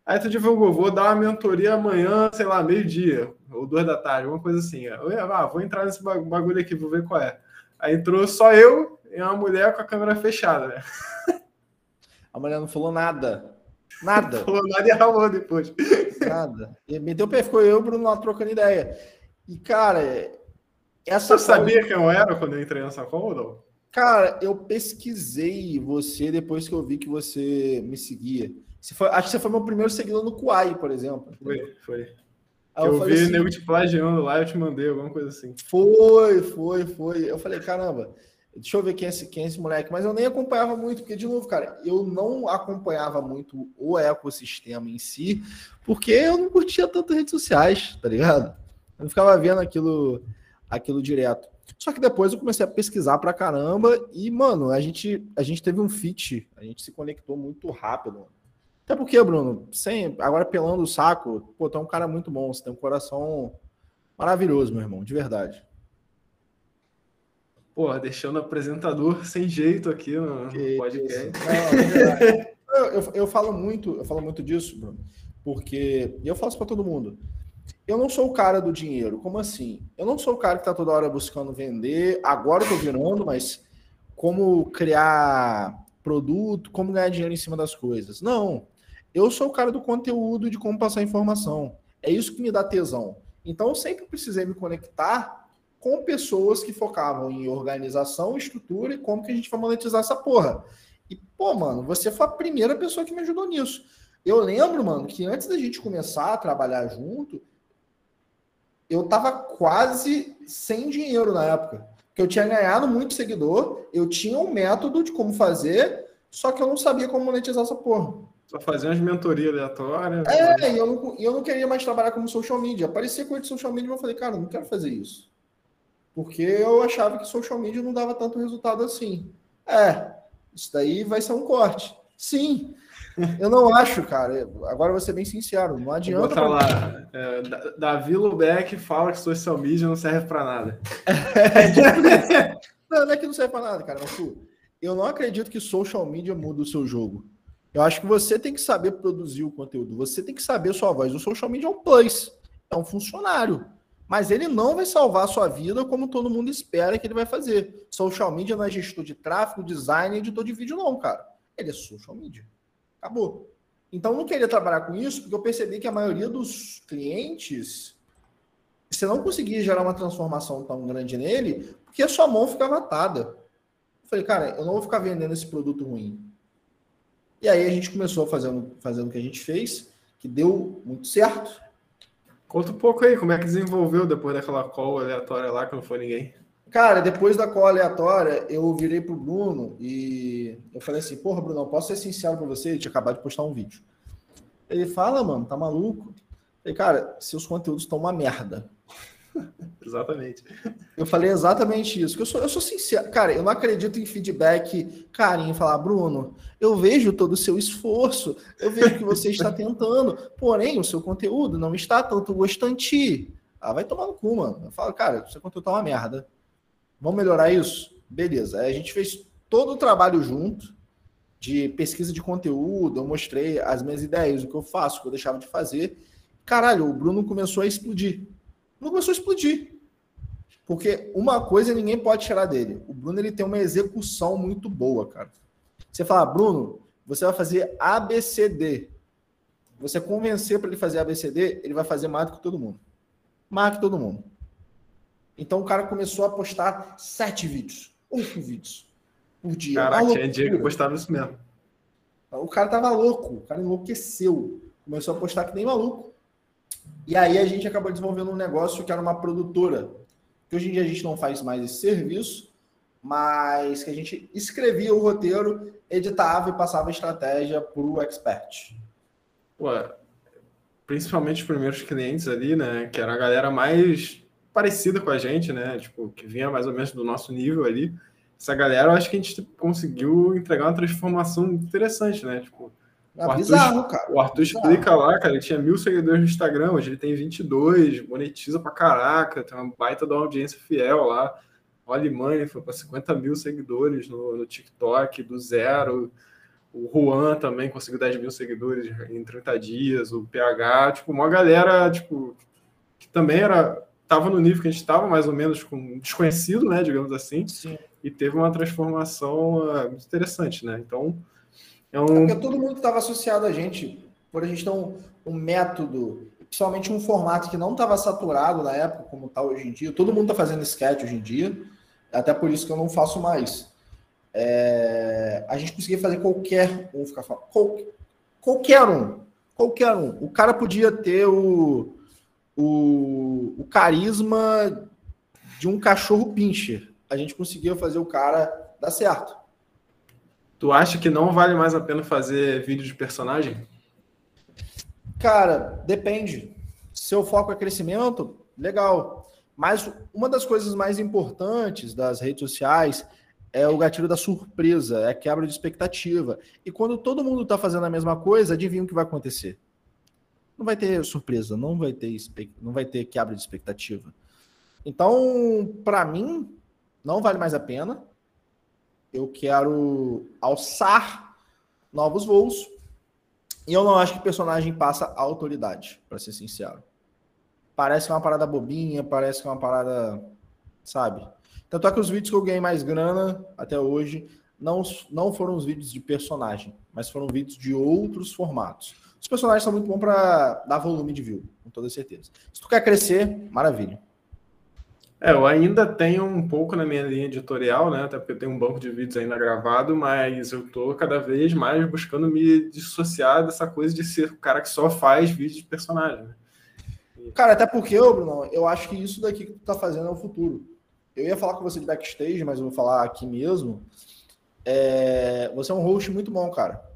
S1: Aí tu divulgou, vou dar uma mentoria amanhã, sei lá, meio-dia, ou duas da tarde, uma coisa assim. Ah, vou entrar nesse bagulho aqui, vou ver qual é. Aí entrou só eu e uma mulher com a câmera fechada, né?
S2: A mulher não falou nada. Nada. Não *laughs*
S1: falou nada e ralou depois.
S2: Nada. E meteu o pé, ficou eu e o Bruno lá trocando ideia. E, cara,
S1: essa. Você sabia quem eu era quando eu entrei nessa call ou não?
S2: Cara, eu pesquisei você depois que eu vi que você me seguia. Você foi, acho que você foi meu primeiro seguidor no Kuai, por exemplo.
S1: Foi, foi. Aí eu, eu vi assim, nego te plagiando lá, eu te mandei alguma coisa assim.
S2: Foi, foi, foi. Eu falei, caramba, deixa eu ver quem é, esse, quem é esse moleque. Mas eu nem acompanhava muito, porque, de novo, cara, eu não acompanhava muito o ecossistema em si, porque eu não curtia tanto redes sociais, tá ligado? Eu não ficava vendo aquilo, aquilo direto. Só que depois eu comecei a pesquisar pra caramba e, mano, a gente, a gente teve um fit, a gente se conectou muito rápido. Até porque, Bruno, sem, agora pelando o saco, pô, tu é um cara muito bom, você tem um coração maravilhoso, meu irmão, de verdade.
S1: Pô, deixando o apresentador *laughs* sem jeito aqui no que podcast.
S2: Não, *laughs* eu, eu, eu, falo muito, eu falo muito disso, Bruno, porque e eu faço para todo mundo. Eu não sou o cara do dinheiro. Como assim? Eu não sou o cara que tá toda hora buscando vender. Agora eu tô virando, mas como criar produto, como ganhar dinheiro em cima das coisas. Não. Eu sou o cara do conteúdo de como passar informação. É isso que me dá tesão. Então eu sempre precisei me conectar com pessoas que focavam em organização, estrutura e como que a gente vai monetizar essa porra. E, pô, mano, você foi a primeira pessoa que me ajudou nisso. Eu lembro, mano, que antes da gente começar a trabalhar junto, eu tava quase sem dinheiro na época. Porque eu tinha ganhado muito seguidor, eu tinha um método de como fazer, só que eu não sabia como monetizar essa porra.
S1: Só fazer umas mentorias aleatórias.
S2: É, e eu não, eu não queria mais trabalhar como social media. Aparecia coisa de social media e eu falei, cara, não quero fazer isso. Porque eu achava que social media não dava tanto resultado assim. É, isso daí vai ser um corte. Sim, eu não acho, cara. Agora vou ser bem sincero, não adianta.
S1: Botar lá, é, Davi Lubeck fala que social media não serve para nada.
S2: É, tipo não, não é que não serve para nada, cara. Mas, pô, eu não acredito que social media muda o seu jogo. Eu acho que você tem que saber produzir o conteúdo, você tem que saber sua voz. O social media é um plus, é um funcionário. Mas ele não vai salvar a sua vida como todo mundo espera que ele vai fazer. Social media não é gestor de tráfego, design, editor de vídeo, não, cara. Ele é social media. Acabou. Então, eu não queria trabalhar com isso, porque eu percebi que a maioria dos clientes, você não conseguia gerar uma transformação tão grande nele, porque a sua mão ficava atada. Eu falei, cara, eu não vou ficar vendendo esse produto ruim. E aí a gente começou fazendo, fazendo o que a gente fez, que deu muito certo.
S1: Conta um pouco aí, como é que desenvolveu depois daquela call aleatória lá que não foi ninguém?
S2: Cara, depois da call aleatória, eu virei pro Bruno e eu falei assim, porra, Bruno, posso ser sincero com você? Ele tinha acabado de postar um vídeo. Ele fala, mano, tá maluco? Eu falei, cara, seus conteúdos estão uma merda. *laughs*
S1: exatamente.
S2: Eu falei exatamente isso. eu sou, eu sou sincero. Cara, eu não acredito em feedback carinho, falar, Bruno, eu vejo todo o seu esforço, eu vejo que você está *laughs* tentando, porém, o seu conteúdo não está tanto gostante. Ah, vai tomar no cu, mano. Eu falo, cara, o seu conteúdo tá uma merda. Vamos melhorar isso? Beleza. Aí a gente fez todo o trabalho junto de pesquisa de conteúdo, eu mostrei as minhas ideias, o que eu faço, o que eu deixava de fazer. Caralho, o Bruno começou a explodir. Não começou a explodir. Porque uma coisa ninguém pode tirar dele. O Bruno ele tem uma execução muito boa, cara. Você fala, Bruno, você vai fazer ABCD. Você convencer para ele fazer ABCD, ele vai fazer mais do que todo mundo. Mais que todo mundo. Então o cara começou a postar sete vídeos, oito vídeos por dia.
S1: Caraca, tinha dia que postava isso mesmo.
S2: O cara tava louco, o cara enlouqueceu. Começou a postar que nem maluco. E aí a gente acabou desenvolvendo um negócio que era uma produtora. Que hoje em dia a gente não faz mais esse serviço, mas que a gente escrevia o roteiro, editava e passava a estratégia para o expert.
S1: Ué, principalmente os primeiros clientes ali, né? Que era a galera mais parecida com a gente, né? Tipo, que vinha mais ou menos do nosso nível ali. Essa galera, eu acho que a gente conseguiu entregar uma transformação interessante, né? Tipo,
S2: é o Arthur, bizarro, cara.
S1: O Arthur bizarro. explica lá, cara, ele tinha mil seguidores no Instagram, hoje ele tem 22, monetiza pra caraca, tem uma baita da audiência fiel lá. O Alemães foi para 50 mil seguidores no, no, TikTok, do zero. O Juan também conseguiu 10 mil seguidores em 30 dias. O PH, tipo, uma galera, tipo, que também era estava no nível que a gente estava, mais ou menos, com desconhecido, né, digamos assim,
S2: Sim.
S1: e teve uma transformação uh, muito interessante, né? Então,
S2: é um... É porque todo mundo estava associado a gente, por a gente ter um, um método, principalmente um formato que não estava saturado na época, como está hoje em dia. Todo mundo está fazendo sketch hoje em dia, até por isso que eu não faço mais. É... A gente conseguia fazer qualquer um ficar falando, qual... qualquer um, qualquer um. O cara podia ter o o, o carisma de um cachorro pincher. A gente conseguiu fazer o cara dar certo.
S1: Tu acha que não vale mais a pena fazer vídeo de personagem?
S2: Cara, depende. Seu foco é crescimento, legal. Mas uma das coisas mais importantes das redes sociais é o gatilho da surpresa, é a quebra de expectativa. E quando todo mundo está fazendo a mesma coisa, adivinha o que vai acontecer? Não vai ter surpresa, não vai ter, não vai ter quebra de expectativa. Então, para mim, não vale mais a pena. Eu quero alçar novos voos. E eu não acho que o personagem passa autoridade, para ser sincero. Parece que é uma parada bobinha, parece que é uma parada, sabe? Tanto é que os vídeos que eu ganhei mais grana até hoje não, não foram os vídeos de personagem, mas foram vídeos de outros formatos. Os personagens são muito bons para dar volume de view, com toda certeza. Se tu quer crescer, maravilha.
S1: É, eu ainda tenho um pouco na minha linha editorial, né? Até porque eu tenho um banco de vídeos ainda gravado, mas eu tô cada vez mais buscando me dissociar dessa coisa de ser o cara que só faz vídeo de personagem. Né?
S2: Cara, até porque, Bruno, eu acho que isso daqui que tu tá fazendo é o futuro. Eu ia falar com você de backstage, mas eu vou falar aqui mesmo. É... Você é um host muito bom, cara.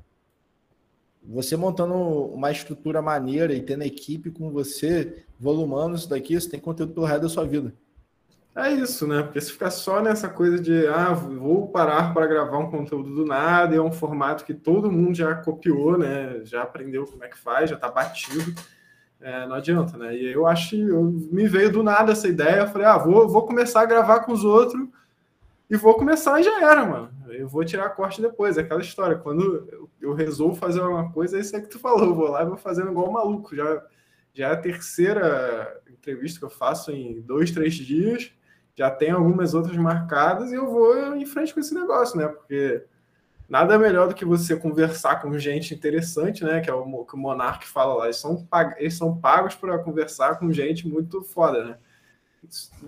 S2: Você montando uma estrutura maneira e tendo equipe com você, volumando isso daqui, você tem conteúdo pelo resto da sua vida.
S1: É isso, né? Porque se ficar só nessa coisa de, ah, vou parar para gravar um conteúdo do nada, e é um formato que todo mundo já copiou, né? Já aprendeu como é que faz, já tá batido, é, não adianta, né? E eu acho eu, me veio do nada essa ideia, eu falei, ah, vou, vou começar a gravar com os outros e vou começar e já era, mano. Eu vou tirar corte depois, é aquela história. Quando eu, resolvo fazer uma coisa, é isso aí que tu falou, eu vou lá e vou fazendo igual um maluco. Já, já é a terceira entrevista que eu faço em dois, três dias já tem algumas outras marcadas e eu vou em frente com esse negócio, né? Porque nada melhor do que você conversar com gente interessante, né? Que é o que o Monark fala lá. Eles são, eles são pagos para conversar com gente muito foda, né?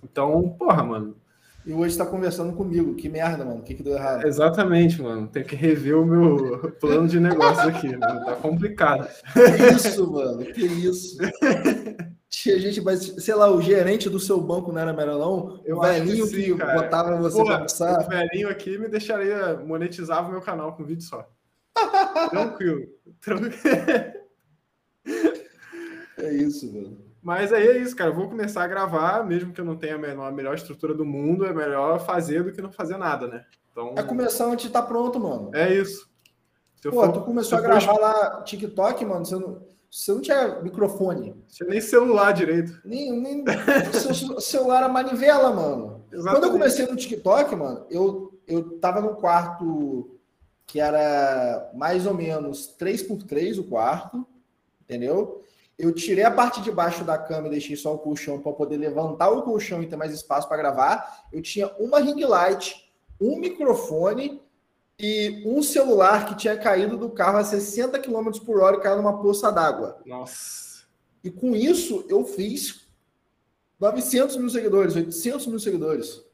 S1: Então, porra, mano.
S2: E hoje está conversando comigo. Que merda, mano. O que, que deu errado?
S1: Exatamente, mano. Tem que rever o meu *laughs* plano de negócio aqui. Mano. Tá complicado.
S2: Que isso, mano. Que isso. *laughs* Tinha gente, mas, sei lá, o gerente do seu banco não era melhor, não?
S1: Eu o velhinho que, sim,
S2: que botava você Pô, pra passar.
S1: O velhinho aqui me deixaria, monetizava o meu canal com vídeo só. *laughs* Tranquilo. Tranquilo.
S2: É isso, mano.
S1: Mas aí é isso, cara. Eu vou começar a gravar, mesmo que eu não tenha a, menor, a melhor estrutura do mundo, é melhor fazer do que não fazer nada, né?
S2: Então... É começar antes de estar tá pronto, mano.
S1: É isso.
S2: Pô, for, tu começou a gravar for... lá TikTok, mano, você não você não tinha microfone.
S1: Tinha nem celular direito.
S2: Nem, nem *laughs* seu celular era manivela, mano. Exatamente. Quando eu comecei no TikTok, mano, eu, eu tava no quarto que era mais ou menos 3x3 o quarto, entendeu? Eu tirei a parte de baixo da cama e deixei só o colchão para poder levantar o colchão e ter mais espaço para gravar. Eu tinha uma ring light, um microfone e um celular que tinha caído do carro a 60 km por hora e caiu numa poça d'água.
S1: Nossa.
S2: E com isso eu fiz 900 mil seguidores, 800 mil seguidores.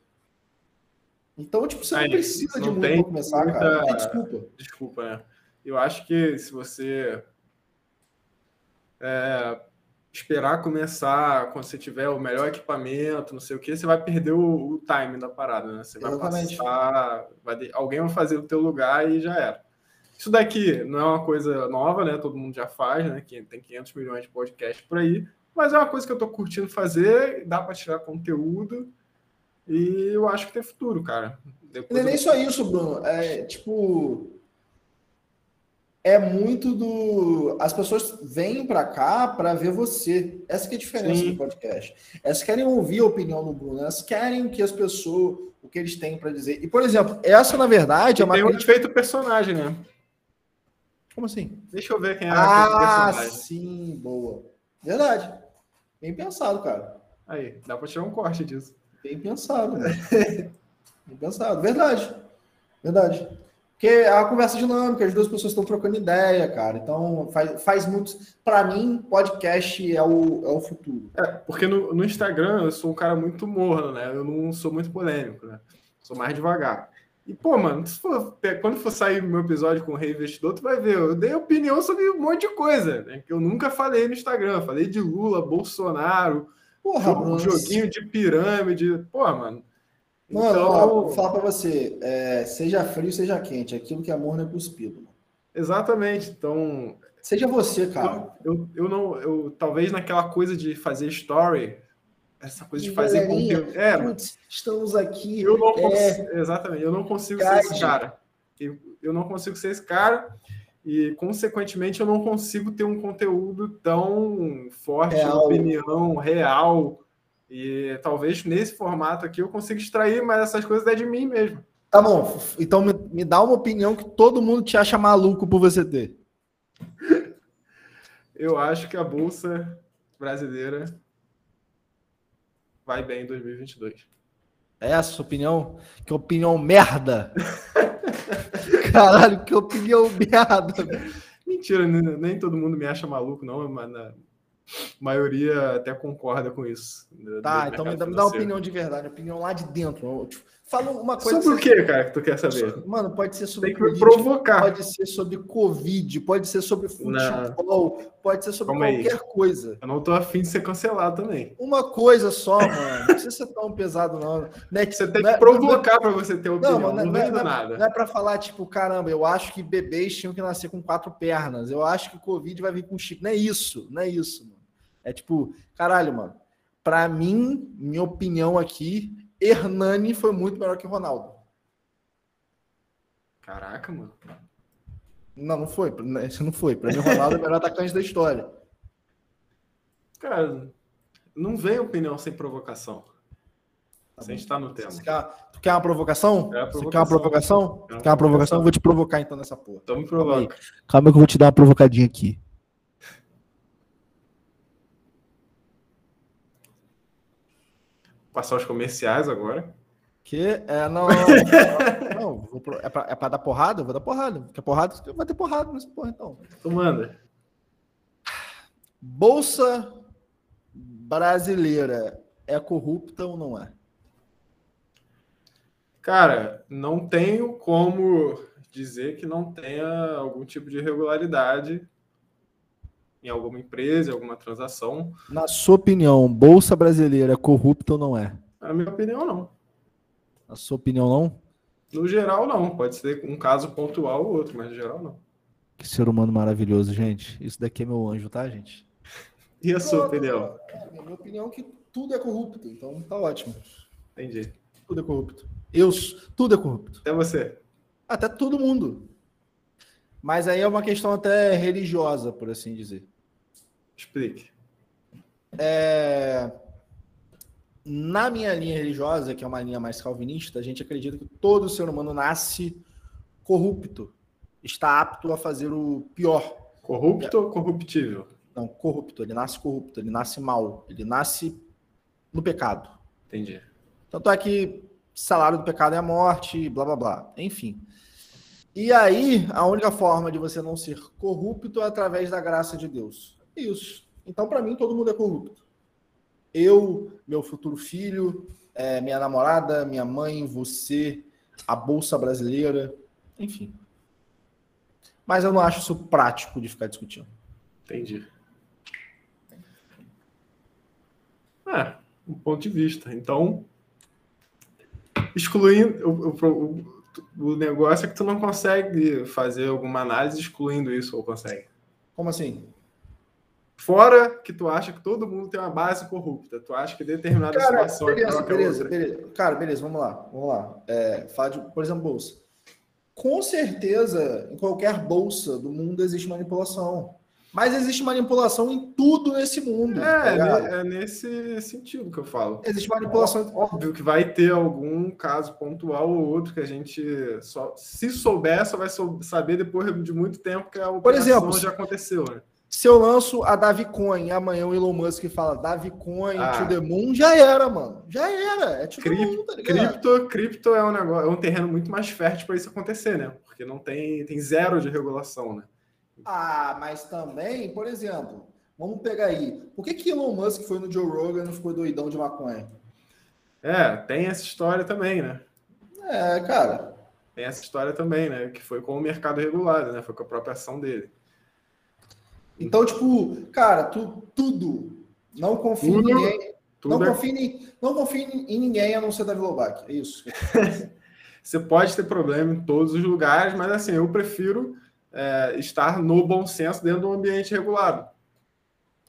S2: Então, tipo, você não precisa não de muito para começar, muita... cara. Não desculpa.
S1: Desculpa, né? Eu acho que se você é, esperar começar quando você tiver o melhor equipamento, não sei o que, você vai perder o, o time da parada, né? Você vai Exatamente. passar, vai, alguém vai fazer o teu lugar e já era. Isso daqui não é uma coisa nova, né? Todo mundo já faz, né? Tem 500 milhões de podcasts por aí, mas é uma coisa que eu tô curtindo fazer, dá para tirar conteúdo e eu acho que tem futuro, cara.
S2: Depois não é nem eu... só isso, Bruno. É tipo é muito do. As pessoas vêm para cá para ver você. Essa que é a diferença Sim. do podcast. Elas querem ouvir a opinião do Bruno, elas querem que as pessoas, o que eles têm para dizer. E, por exemplo, essa, na verdade, é uma.
S1: Tem um efeito personagem, né?
S2: Como assim?
S1: Deixa eu ver quem é
S2: ah, personagem. sim, boa. Verdade. Bem pensado, cara.
S1: Aí, dá para tirar um corte disso.
S2: Bem pensado, né? *laughs* Bem pensado. Verdade. Verdade. Porque é uma conversa dinâmica, as duas pessoas estão trocando ideia, cara. Então faz, faz muito. Para mim, podcast é o, é o futuro.
S1: É, porque no, no, Instagram eu sou um cara muito morno, né? Eu não sou muito polêmico, né? Sou mais devagar. E, pô, mano, for, quando for sair meu episódio com o Rei Investidor, tu vai ver. Eu dei opinião sobre um monte de coisa, né? Que eu nunca falei no Instagram. falei de Lula, Bolsonaro, Porra, jogo, joguinho de pirâmide. Pô, mano
S2: Mano, então, ó, vou falar para você, é, seja frio, seja quente, aquilo que é amor não é cuspido.
S1: Exatamente, então...
S2: Seja você, cara.
S1: Eu, eu, eu não, eu talvez naquela coisa de fazer story, essa coisa de fazer conteúdo. É, putz,
S2: estamos aqui.
S1: Eu não é... Exatamente, eu não consigo ser esse cara. Eu, eu não consigo ser esse cara e, consequentemente, eu não consigo ter um conteúdo tão forte, real. opinião real, e talvez nesse formato aqui eu consiga extrair, mas essas coisas é de mim mesmo.
S2: Tá bom, então me, me dá uma opinião que todo mundo te acha maluco por você ter. *laughs*
S1: Eu acho que a Bolsa brasileira vai bem em 2022.
S2: É essa sua opinião? Que opinião merda! *laughs* Caralho, que opinião merda! *laughs*
S1: Mentira, nem todo mundo me acha maluco, não, mas maioria até concorda com isso.
S2: Tá, então me dá, me dá, uma opinião de verdade, opinião lá de dentro. Tipo, Fala uma coisa.
S1: Sobre o que, cara, que tu quer saber?
S2: Mano, pode ser sobre
S1: Tem que provocar.
S2: Pode ser sobre Covid, pode ser sobre futebol, não. pode ser sobre Calma qualquer aí. coisa.
S1: Eu não tô afim de ser cancelado também.
S2: Uma coisa só, mano. Não precisa ser tão pesado, não.
S1: não é que, você tem que é- provocar é, para você ter opinião. Não, não, não, é,
S2: não,
S1: nada.
S2: Não é pra falar, tipo, caramba, eu acho que bebês tinham que nascer com quatro pernas. Eu acho que o Covid vai vir com chip. Não é isso, não é isso, mano. É tipo, caralho, mano. Pra mim, minha opinião aqui, Hernani foi muito melhor que Ronaldo.
S1: Caraca, mano.
S2: Não, não foi. Isso não foi. Pra mim, o Ronaldo é o melhor atacante da história.
S1: Cara, não vem opinião sem provocação. Tá sem estar no tema.
S2: Quer, tu quer uma provocação?
S1: É provocação.
S2: Você quer uma provocação? Quer uma provocação? Eu vou te provocar então nessa porra.
S1: Então me provoca. Calma
S2: aí. Calma aí que eu vou te dar uma provocadinha aqui.
S1: Passar os comerciais agora.
S2: Que é, não. *laughs* não, vou, é, pra, é pra dar porrada? Eu vou dar porrada. Quer porrada? Vai ter porrada nessa porra, então.
S1: Tu manda.
S2: Bolsa brasileira é corrupta ou não é?
S1: Cara, não tenho como dizer que não tenha algum tipo de irregularidade em alguma empresa, em alguma transação.
S2: Na sua opinião, Bolsa Brasileira é corrupta ou não é?
S1: Na minha opinião, não.
S2: Na sua opinião, não?
S1: No geral, não. Pode ser um caso pontual ou outro, mas no geral, não.
S2: Que ser humano maravilhoso, gente. Isso daqui é meu anjo, tá, gente?
S1: E a sua não, opinião?
S2: É, minha opinião é que tudo é corrupto, então tá ótimo.
S1: Entendi.
S2: Tudo é corrupto. Eu, tudo é corrupto.
S1: Até você.
S2: Até todo mundo. Mas aí é uma questão até religiosa, por assim dizer.
S1: Explique.
S2: É na minha linha religiosa, que é uma linha mais calvinista, a gente acredita que todo ser humano nasce corrupto, está apto a fazer o pior.
S1: Corrupto é. ou corruptível?
S2: Não, corrupto. Ele nasce corrupto, ele nasce mal, ele nasce no pecado.
S1: Entendi.
S2: Tanto é que salário do pecado é a morte, blá blá blá. Enfim. E aí, a única forma de você não ser corrupto é através da graça de Deus. Isso. Então, para mim, todo mundo é corrupto eu, meu futuro filho, é, minha namorada, minha mãe, você, a Bolsa Brasileira, enfim. Mas eu não acho isso prático de ficar discutindo.
S1: Entendi. É, um ponto de vista. Então, excluindo o, o, o, negócio é que tu não consegue fazer alguma análise excluindo isso, ou consegue?
S2: Como assim?
S1: Fora que tu acha que todo mundo tem uma base corrupta, tu acha que determinada
S2: Cara, situação beleza, é beleza, beleza. Cara, beleza, vamos lá, vamos lá. É, de, por exemplo, bolsa. Com certeza, em qualquer bolsa do mundo existe manipulação. Mas existe manipulação em tudo nesse mundo.
S1: É, tá é nesse sentido que eu falo.
S2: Existe manipulação.
S1: Óbvio que vai ter algum caso pontual ou outro que a gente só, se souber, só vai saber depois de muito tempo que a operação Por exemplo, já aconteceu. Né?
S2: Se eu lanço a Davicoin amanhã o Elon Musk fala Davicoin ah. to the moon, já era, mano. Já era. É tipo
S1: cripto, tá cripto, cripto é um negócio, é um terreno muito mais fértil para isso acontecer, né? Porque não tem, tem zero de regulação, né?
S2: Ah, mas também, por exemplo, vamos pegar aí. Por que, que Elon Musk foi no Joe Rogan e não ficou doidão de maconha?
S1: É, tem essa história também, né?
S2: É, cara.
S1: Tem essa história também, né? Que foi com o mercado regulado, né? Foi com a própria ação dele.
S2: Então, tipo, cara, tu, tudo. Não confie tudo, em ninguém. Não, é... confie em, não confie em ninguém a não ser Davi Lobac. É isso. *laughs*
S1: Você pode ter problema em todos os lugares, mas assim, eu prefiro é, estar no bom senso dentro de um ambiente regulado.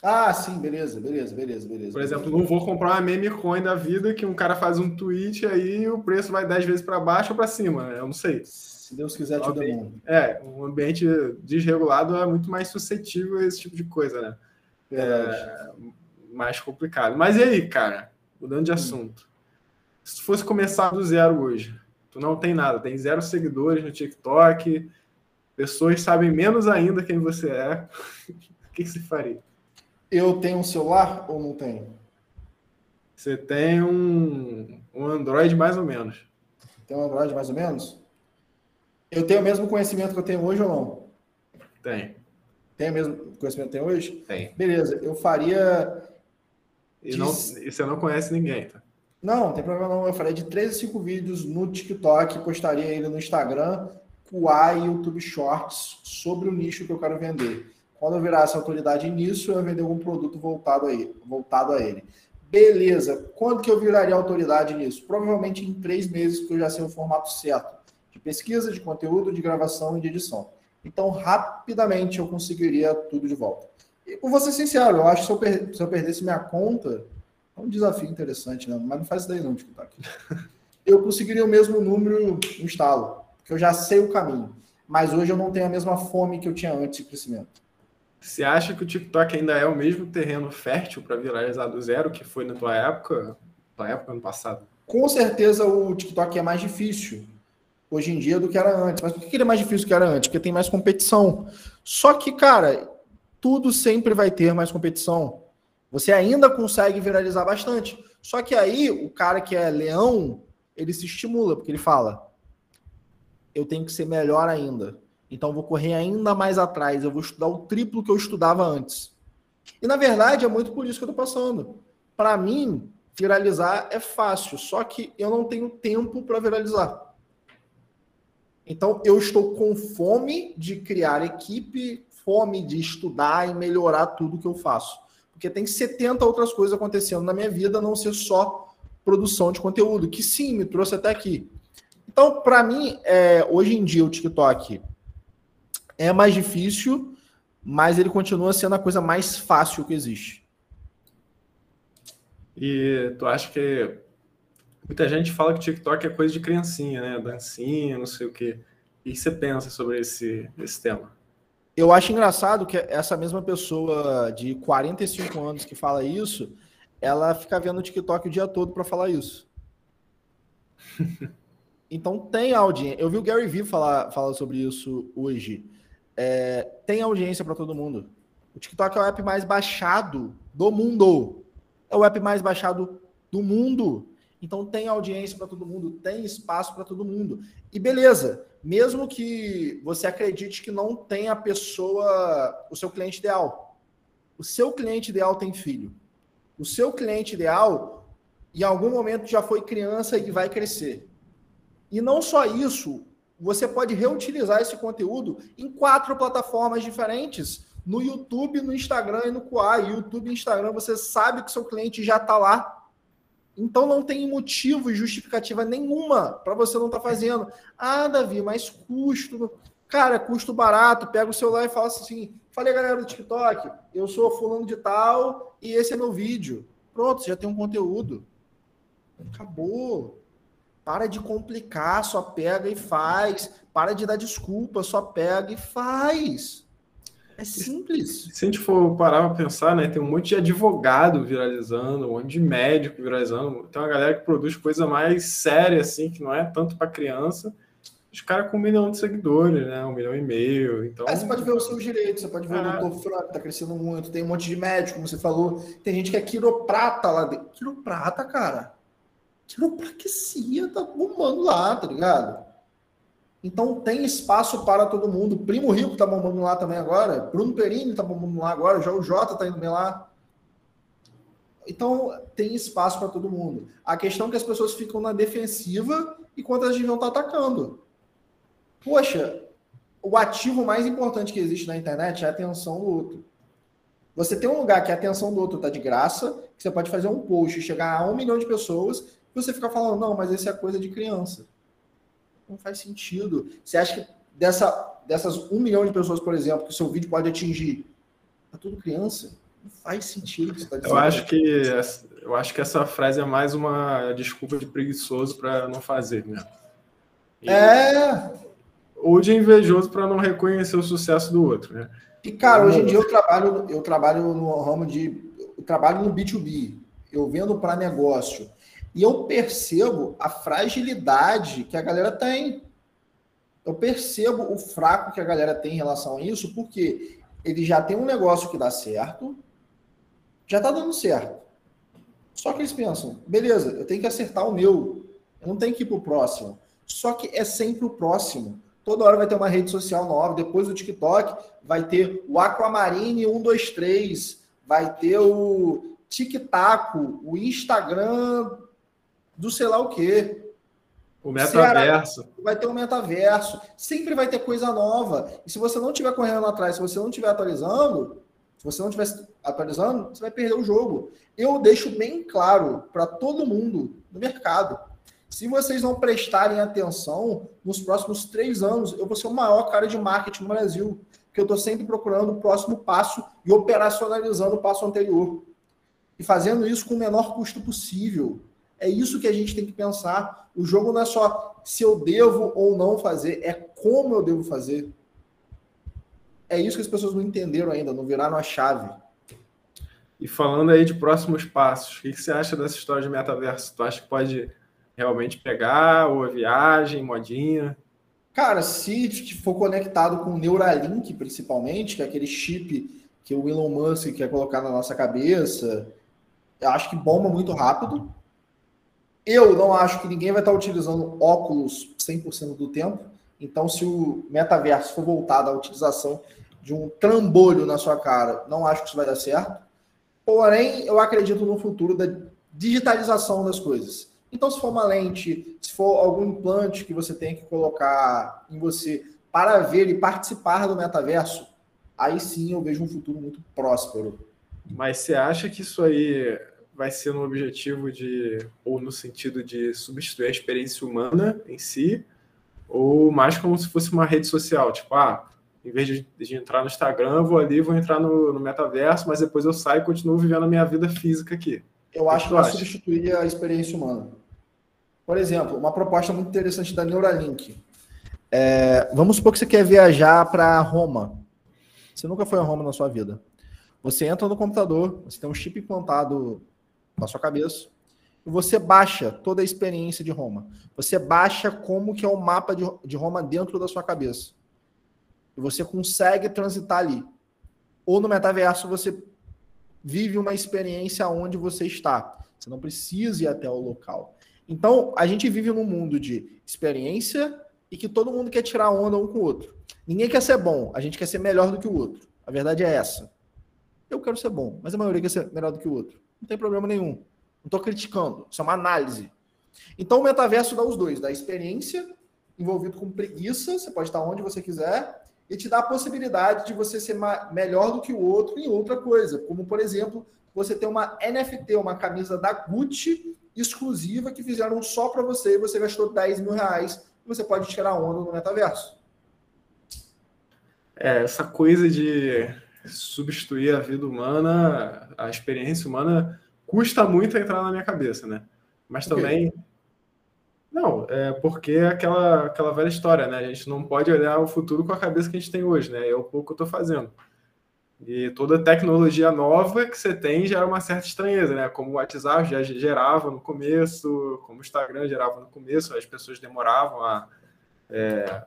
S2: Ah, sim, beleza, beleza, beleza, beleza.
S1: Por exemplo, não vou comprar uma meme coin da vida que um cara faz um tweet aí o preço vai 10 vezes para baixo ou para cima, né? Eu não sei.
S2: Se Deus quiser, te dá mundo.
S1: É, um ambiente desregulado é muito mais suscetível a esse tipo de coisa, né? É mais complicado. Mas e aí, cara? Mudando de hum. assunto. Se tu fosse começar do zero hoje, tu não tem nada, tem zero seguidores no TikTok, pessoas sabem menos ainda quem você é. *laughs* o que, que você faria?
S2: Eu tenho um celular ou não tenho?
S1: Você tem um, um Android mais ou menos.
S2: Tem um Android mais ou menos? Eu tenho o mesmo conhecimento que eu tenho hoje ou não?
S1: Tem.
S2: Tem o mesmo conhecimento que eu tenho hoje?
S1: Tem.
S2: Beleza, eu faria.
S1: E, não, e você não conhece ninguém, tá?
S2: Não, não tem problema não. Eu falei de 3 a 5 vídeos no TikTok, postaria ele no Instagram, QA e YouTube Shorts sobre o nicho que eu quero vender. Quando eu virar essa autoridade nisso, eu vender algum produto voltado a ele. Voltado a ele. Beleza. Quando que eu viraria autoridade nisso? Provavelmente em três meses, porque eu já sei o formato certo de pesquisa, de conteúdo, de gravação e de edição. Então, rapidamente eu conseguiria tudo de volta. E vou ser sincero, eu acho que se eu, per se eu perdesse minha conta, é um desafio interessante, né? mas não faz isso daí não, TikTok. *laughs* Eu conseguiria o mesmo número no estalo, porque eu já sei o caminho. Mas hoje eu não tenho a mesma fome que eu tinha antes de crescimento.
S1: Você acha que o TikTok ainda é o mesmo terreno fértil para viralizar do zero que foi na tua época, tua época ano passado?
S2: Com certeza o TikTok é mais difícil hoje em dia do que era antes. Mas por que ele é mais difícil do que era antes? Porque tem mais competição. Só que, cara, tudo sempre vai ter mais competição. Você ainda consegue viralizar bastante. Só que aí o cara que é leão, ele se estimula, porque ele fala: eu tenho que ser melhor ainda. Então vou correr ainda mais atrás, eu vou estudar o triplo que eu estudava antes. E na verdade é muito por isso que eu estou passando. Para mim, viralizar é fácil, só que eu não tenho tempo para viralizar. Então eu estou com fome de criar equipe, fome de estudar e melhorar tudo que eu faço. Porque tem 70 outras coisas acontecendo na minha vida, não ser só produção de conteúdo, que sim, me trouxe até aqui. Então, para mim, é, hoje em dia, o TikTok é mais difícil, mas ele continua sendo a coisa mais fácil que existe.
S1: E tu acha que muita gente fala que o TikTok é coisa de criancinha, né? Dancinha, não sei o quê. O que você pensa sobre esse, esse tema?
S2: Eu acho engraçado que essa mesma pessoa de 45 anos que fala isso, ela fica vendo o TikTok o dia todo para falar isso. *laughs* Então tem audiência. Eu vi o Gary Vee falar, falar sobre isso hoje. É, tem audiência para todo mundo. O TikTok é o app mais baixado do mundo. É o app mais baixado do mundo. Então tem audiência para todo mundo, tem espaço para todo mundo. E beleza, mesmo que você acredite que não tem a pessoa, o seu cliente ideal. O seu cliente ideal tem filho. O seu cliente ideal, em algum momento, já foi criança e vai crescer. E não só isso, você pode reutilizar esse conteúdo em quatro plataformas diferentes. No YouTube, no Instagram e no Quai. YouTube e Instagram, você sabe que seu cliente já está lá então não tem motivo e justificativa nenhuma para você não estar tá fazendo. Ah, Davi, mas custo. Cara, custo barato. Pega o celular e fala assim: falei, galera do TikTok, eu sou fulano de tal e esse é meu vídeo. Pronto, já tem um conteúdo. Acabou. Para de complicar, só pega e faz. Para de dar desculpa, só pega e faz. É simples.
S1: Se a gente for parar para pensar, né, tem um monte de advogado viralizando, um monte de médico viralizando, tem uma galera que produz coisa mais séria, assim, que não é tanto para criança. Os caras com um milhão de seguidores, né? Um milhão e meio. Então...
S2: Aí você pode ver os seus direitos, você pode ver é. o doutor Franco, que tá crescendo muito, tem um monte de médico, como você falou. Tem gente que é quiroprata lá dentro. Quiroprata, cara. Quiropraxia tá bombando lá, tá ligado? Então tem espaço para todo mundo. Primo Rico tá bombando lá também agora. Bruno Perini tá bombando lá agora. Já o Jota tá indo bem lá. Então tem espaço para todo mundo. A questão é que as pessoas ficam na defensiva enquanto elas deviam estar tá atacando. Poxa, o ativo mais importante que existe na internet é a atenção do outro. Você tem um lugar que a atenção do outro está de graça, que você pode fazer um post e chegar a um milhão de pessoas, você fica falando, não, mas isso é coisa de criança não faz sentido. Você acha que dessa, dessas um milhão de pessoas, por exemplo, que o seu vídeo pode atingir, tá tudo criança? Não faz sentido que você está
S1: dizendo. Eu acho que, eu acho que essa frase é mais uma desculpa de preguiçoso para não fazer, né?
S2: E, é.
S1: Ou de invejoso para não reconhecer o sucesso do outro, né?
S2: E, cara, hoje em dia eu trabalho, eu trabalho no ramo de. Eu trabalho no B2B. Eu vendo para negócio. E eu percebo a fragilidade que a galera tem. Eu percebo o fraco que a galera tem em relação a isso, porque ele já tem um negócio que dá certo, já está dando certo. Só que eles pensam, beleza, eu tenho que acertar o meu, eu não tenho que ir para o próximo. Só que é sempre o próximo. Toda hora vai ter uma rede social nova. Depois do TikTok, vai ter o Aquamarine 123, vai ter o TikTok, o Instagram do sei lá o quê.
S1: O metaverso.
S2: Vai ter um metaverso. Sempre vai ter coisa nova. E se você não estiver correndo atrás, se você não estiver atualizando, se você não estiver atualizando, você vai perder o jogo. Eu deixo bem claro para todo mundo no mercado. Se vocês não prestarem atenção, nos próximos três anos, eu vou ser o maior cara de marketing no Brasil. Porque eu estou sempre procurando o próximo passo e operacionalizando o passo anterior. E fazendo isso com o menor custo possível. É isso que a gente tem que pensar. O jogo não é só se eu devo ou não fazer, é como eu devo fazer. É isso que as pessoas não entenderam ainda, não viraram a chave.
S1: E falando aí de próximos passos, o que você acha dessa história de metaverso? Tu acha que pode realmente pegar, ou a viagem, modinha?
S2: Cara, se for conectado com o Neuralink, principalmente, que é aquele chip que o Elon Musk quer colocar na nossa cabeça, eu acho que bomba muito rápido. Eu não acho que ninguém vai estar utilizando óculos 100% do tempo. Então, se o metaverso for voltado à utilização de um trambolho na sua cara, não acho que isso vai dar certo. Porém, eu acredito no futuro da digitalização das coisas. Então, se for uma lente, se for algum implante que você tem que colocar em você para ver e participar do metaverso, aí sim eu vejo um futuro muito próspero.
S1: Mas você acha que isso aí vai ser no objetivo de, ou no sentido de substituir a experiência humana em si, ou mais como se fosse uma rede social, tipo, ah, em vez de, de entrar no Instagram, eu vou ali, vou entrar no, no, metaverso, mas depois eu saio e continuo vivendo a minha vida física aqui.
S2: Eu acho que vai substituir a experiência humana. Por exemplo, uma proposta muito interessante da Neuralink. É, vamos supor que você quer viajar para Roma. Você nunca foi a Roma na sua vida. Você entra no computador, você tem um chip implantado na sua cabeça, e você baixa toda a experiência de Roma. Você baixa como que é o mapa de, de Roma dentro da sua cabeça. E você consegue transitar ali. Ou no metaverso você vive uma experiência onde você está. Você não precisa ir até o local. Então, a gente vive num mundo de experiência e que todo mundo quer tirar onda um com o outro. Ninguém quer ser bom, a gente quer ser melhor do que o outro. A verdade é essa. Eu quero ser bom, mas a maioria quer ser melhor do que o outro. Não tem problema nenhum. Não estou criticando, isso é uma análise. Então o metaverso dá os dois, dá experiência envolvido com preguiça, você pode estar onde você quiser, e te dá a possibilidade de você ser melhor do que o outro em outra coisa, como por exemplo, você ter uma NFT, uma camisa da Gucci exclusiva que fizeram só para você e você gastou 10 mil reais e você pode tirar onda no metaverso.
S1: É, essa coisa de substituir a vida humana, a experiência humana, custa muito entrar na minha cabeça, né? Mas também. Okay. Não, é porque é aquela, aquela velha história, né? A gente não pode olhar o futuro com a cabeça que a gente tem hoje, né? É o pouco que eu estou fazendo. E toda tecnologia nova que você tem gera uma certa estranheza, né? Como o WhatsApp já gerava no começo, como o Instagram gerava no começo, as pessoas demoravam a, é,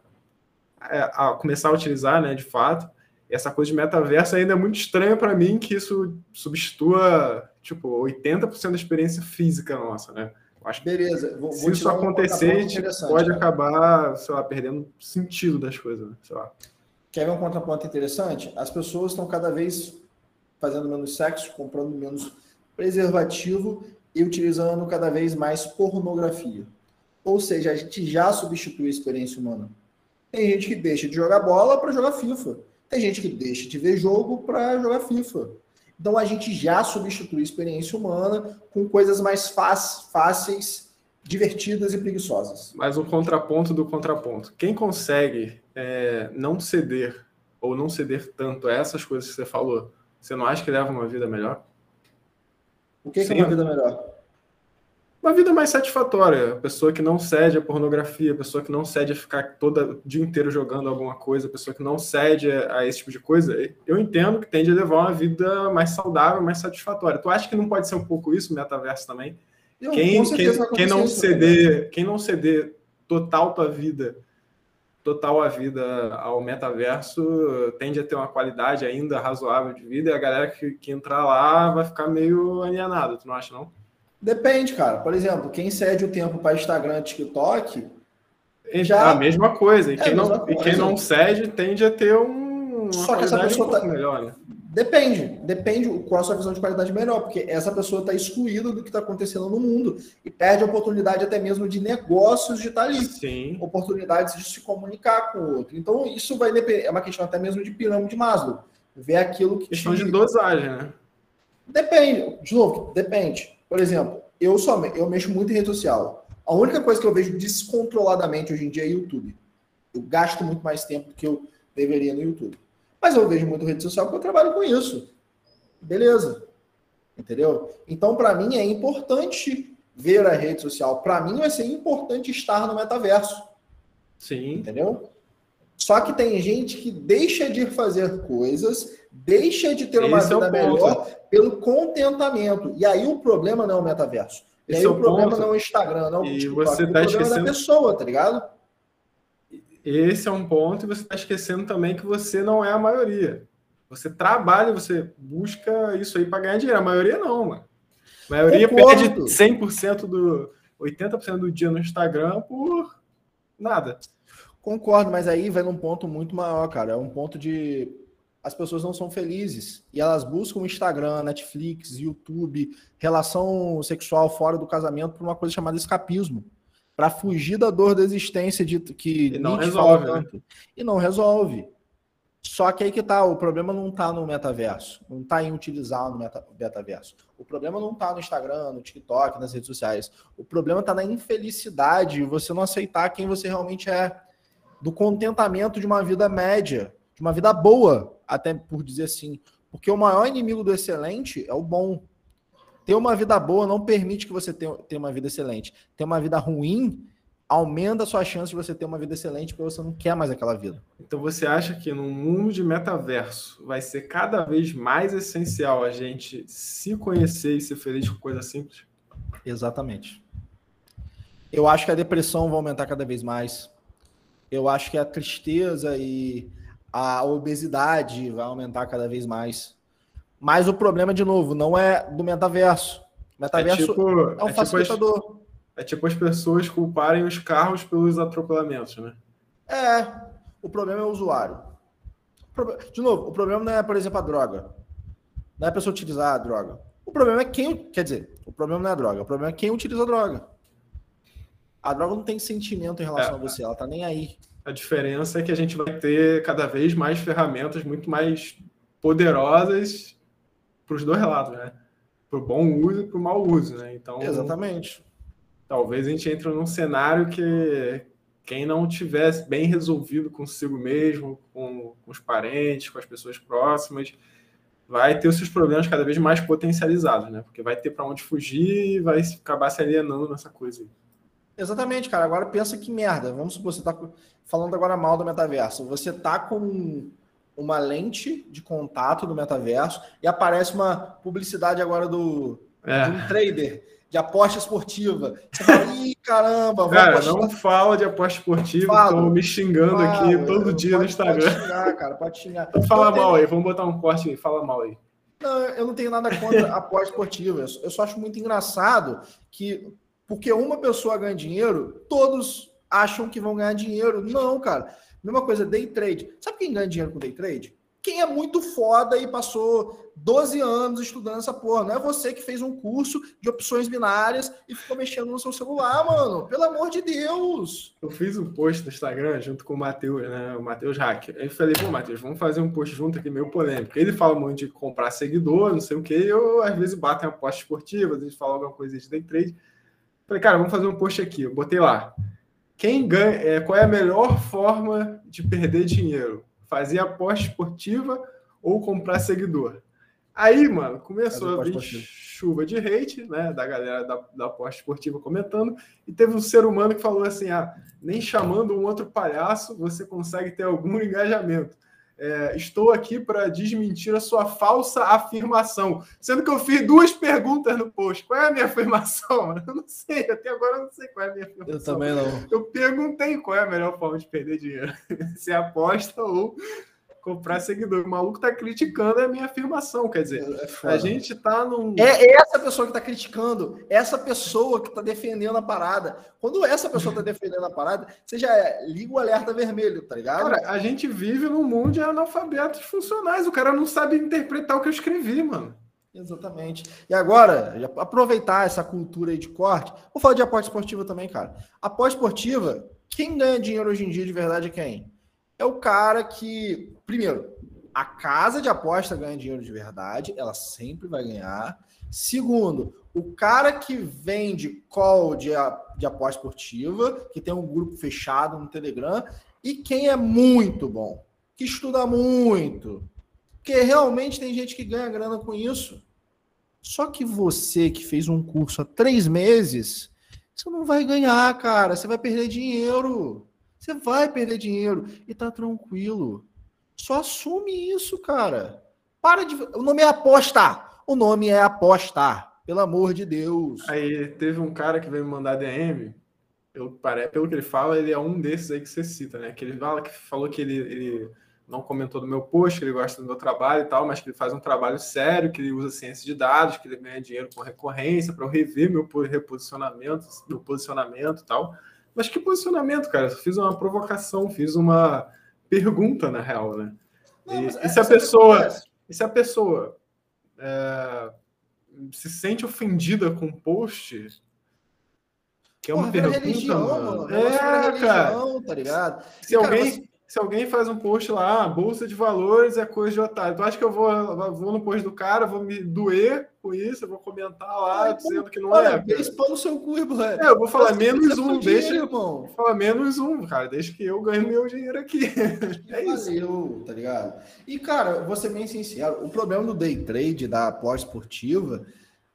S1: a começar a utilizar, né? De fato essa coisa de metaverso ainda é muito estranha para mim que isso substitua, tipo, 80% da experiência física nossa, né?
S2: acho Beleza.
S1: Vou, se vou isso acontecer, um pode cara. acabar, sei lá, perdendo sentido das coisas, né? sei lá.
S2: Quer ver um contraponto interessante? As pessoas estão cada vez fazendo menos sexo, comprando menos preservativo e utilizando cada vez mais pornografia. Ou seja, a gente já substitui a experiência humana. Tem gente que deixa de jogar bola para jogar FIFA. Tem gente que deixa de ver jogo para jogar FIFA. Então a gente já substitui a experiência humana com coisas mais fáceis, divertidas e preguiçosas.
S1: Mas o contraponto do contraponto. Quem consegue é, não ceder ou não ceder tanto a essas coisas que você falou, você não acha que leva uma vida melhor?
S2: O que, que é uma vida melhor?
S1: Uma vida mais satisfatória. A pessoa que não cede a pornografia, a pessoa que não cede a ficar todo o dia inteiro jogando alguma coisa, a pessoa que não cede a esse tipo de coisa, eu entendo que tende a levar uma vida mais saudável, mais satisfatória. Tu acha que não pode ser um pouco isso, metaverso também? Eu, quem, quem, quem, não ceder, quem não ceder total tua vida, total a vida ao metaverso, tende a ter uma qualidade ainda razoável de vida, e a galera que, que entrar lá vai ficar meio alienada, tu não acha não?
S2: Depende, cara. Por exemplo, quem cede o tempo para Instagram, TikTok,
S1: já a mesma coisa. E, é quem, não, coisa. e quem não cede tende a ter um
S2: Só que essa pessoa um tá...
S1: melhor, né?
S2: Depende, depende qual a sua visão de qualidade melhor, porque essa pessoa está excluída do que está acontecendo no mundo e perde a oportunidade até mesmo de negócios de estar tá ali,
S1: Sim.
S2: oportunidades de se comunicar com o outro. Então isso vai depender, é uma questão até mesmo de pirâmide de Maslow, ver aquilo que
S1: questão te... de dosagem, né?
S2: Depende, de novo, depende. Por exemplo, eu só eu mexo muito em rede social. A única coisa que eu vejo descontroladamente hoje em dia é YouTube. Eu gasto muito mais tempo do que eu deveria no YouTube. Mas eu vejo muito rede social porque eu trabalho com isso. Beleza. Entendeu? Então, para mim, é importante ver a rede social. Para mim, vai ser importante estar no metaverso.
S1: Sim.
S2: Entendeu? Só que tem gente que deixa de fazer coisas, deixa de ter uma Esse vida é melhor pelo contentamento. E aí o problema não é o metaverso. E aí é o problema ponto. não é o Instagram, não é o
S1: e TikTok. Você tá o problema esquecendo...
S2: é da pessoa, tá ligado?
S1: Esse é um ponto, e você está esquecendo também que você não é a maioria. Você trabalha, você busca isso aí para ganhar dinheiro. A maioria não, mano. A maioria Concordo. perde 100% do 80% do dia no Instagram por nada.
S2: Concordo, mas aí vai num ponto muito maior, cara. É um ponto de as pessoas não são felizes e elas buscam Instagram, Netflix, YouTube, relação sexual fora do casamento por uma coisa chamada escapismo para fugir da dor da existência de que
S1: e não resolve, né?
S2: e não resolve. Só que aí que tá, o problema não tá no metaverso, não tá em utilizar no meta, metaverso. O problema não tá no Instagram, no TikTok, nas redes sociais. O problema tá na infelicidade, você não aceitar quem você realmente é, do contentamento de uma vida média, de uma vida boa, até por dizer assim. Porque o maior inimigo do excelente é o bom. Ter uma vida boa não permite que você tenha, uma vida excelente. Ter uma vida ruim aumenta a sua chance de você ter uma vida excelente porque você não quer mais aquela vida.
S1: Então você acha que no mundo de metaverso vai ser cada vez mais essencial a gente se conhecer e ser feliz com coisas simples?
S2: Exatamente. Eu acho que a depressão vai aumentar cada vez mais. Eu acho que a tristeza e a obesidade vai aumentar cada vez mais. Mas o problema, de novo, não é do metaverso. O metaverso é, tipo, é um é facilitador.
S1: Tipo as, é tipo as pessoas culparem os carros pelos atropelamentos, né?
S2: É. O problema é o usuário. De novo, o problema não é, por exemplo, a droga. Não é a pessoa utilizar a droga. O problema é quem. Quer dizer, o problema não é a droga. O problema é quem utiliza a droga. A droga não tem sentimento em relação é, a você, ela tá nem aí.
S1: A diferença é que a gente vai ter cada vez mais ferramentas muito mais poderosas para os dois lados, né? Para o bom uso e para o mau uso, né? Então,
S2: exatamente.
S1: Talvez a gente entre num cenário que quem não tivesse bem resolvido consigo mesmo, com, com os parentes, com as pessoas próximas, vai ter os seus problemas cada vez mais potencializados, né? Porque vai ter para onde fugir e vai acabar se alienando nessa coisa aí.
S2: Exatamente, cara. Agora pensa que merda. Vamos supor, você está falando agora mal do metaverso. Você tá com uma lente de contato do metaverso e aparece uma publicidade agora do é. de um trader de aposta esportiva. Você fala, *laughs* ih, caramba,
S1: cara, não fala de aposta esportiva, estão me xingando fala, aqui todo dia no Instagram.
S2: Pode xingar, cara, pode xingar.
S1: Então, fala mal aí, vamos botar um corte aí, fala mal aí.
S2: Não, eu não tenho nada contra aposta esportiva. Eu só acho muito engraçado que, porque uma pessoa ganha dinheiro, todos acham que vão ganhar dinheiro. Não, cara. Mesma coisa, day trade. Sabe quem ganha dinheiro com day trade? Quem é muito foda e passou 12 anos estudando essa porra. Não é você que fez um curso de opções binárias e ficou mexendo no seu celular, mano. Pelo amor de Deus.
S1: Eu fiz um post no Instagram junto com o Matheus, né? O Matheus Hacker. Aí eu falei, pô, Matheus, vamos fazer um post junto aqui meio polêmico. Ele fala muito de comprar seguidor, não sei o quê. Eu, às vezes, bato em apostas esportivas, a gente fala alguma coisa de day trade. Falei, cara, vamos fazer um post aqui. Eu botei lá quem ganha, é, qual é a melhor forma de perder dinheiro? Fazer aposta esportiva ou comprar seguidor? Aí, mano, começou a vir chuva de hate, né, da galera da, da aposta esportiva comentando, e teve um ser humano que falou assim: ah, nem chamando um outro palhaço você consegue ter algum *laughs* engajamento. É, estou aqui para desmentir a sua falsa afirmação. Sendo que eu fiz duas perguntas no post. Qual é a minha afirmação? *laughs* Eu não sei, até agora eu não sei qual é a minha afirmação.
S2: Eu também não.
S1: Eu perguntei qual é a melhor forma de perder dinheiro. *laughs* Se é aposta ou comprar seguidor. O maluco tá criticando a minha afirmação. Quer dizer, é a gente tá num.
S2: É essa pessoa que tá criticando, essa pessoa que tá defendendo a parada. Quando essa pessoa tá defendendo a parada, você já liga o alerta vermelho, tá ligado?
S1: Cara, a gente vive num mundo de analfabetos funcionais. O cara não sabe interpretar o que eu escrevi, mano.
S2: Exatamente. E agora, aproveitar essa cultura aí de corte, vou falar de aposta esportiva também, cara. Aposta esportiva, quem ganha dinheiro hoje em dia de verdade é quem? É o cara que, primeiro, a casa de aposta ganha dinheiro de verdade, ela sempre vai ganhar. Segundo, o cara que vende call de, de aposta esportiva, que tem um grupo fechado no Telegram, e quem é muito bom, que estuda muito, porque realmente tem gente que ganha grana com isso. Só que você que fez um curso há três meses, você não vai ganhar, cara. Você vai perder dinheiro. Você vai perder dinheiro. E tá tranquilo. Só assume isso, cara. Para de. O nome é apostar. O nome é apostar. Pelo amor de Deus.
S1: Aí teve um cara que veio me mandar DM. Eu, pelo que ele fala, ele é um desses aí que você cita, né? Que ele fala que falou que ele, ele não comentou do meu post, que ele gosta do meu trabalho e tal, mas que ele faz um trabalho sério, que ele usa ciência de dados, que ele ganha dinheiro com recorrência para eu rever meu reposicionamento, meu posicionamento e tal. Mas que posicionamento, cara? Eu fiz uma provocação, fiz uma pergunta na real, né? Não, e, e, se a pessoa, e se a pessoa é, se sente ofendida com o post, que é uma Porra, pergunta, religião, mano.
S2: É, cara. Tá ligado?
S1: Se e, alguém cara, se alguém faz um post lá, ah, bolsa de valores é coisa de otário, tu acha que eu vou, vou no post do cara, vou me doer com isso, eu vou comentar lá, dizendo que não é?
S2: Deixa no seu cu, mano.
S1: É, eu vou falar menos um, deixa. Dinheiro, irmão. Vou falar menos um, cara, deixa que eu ganhe meu dinheiro aqui. *laughs*
S2: é isso. Valeu, tá ligado? E, cara, vou ser bem sincero, o problema do day trade, da pós-esportiva,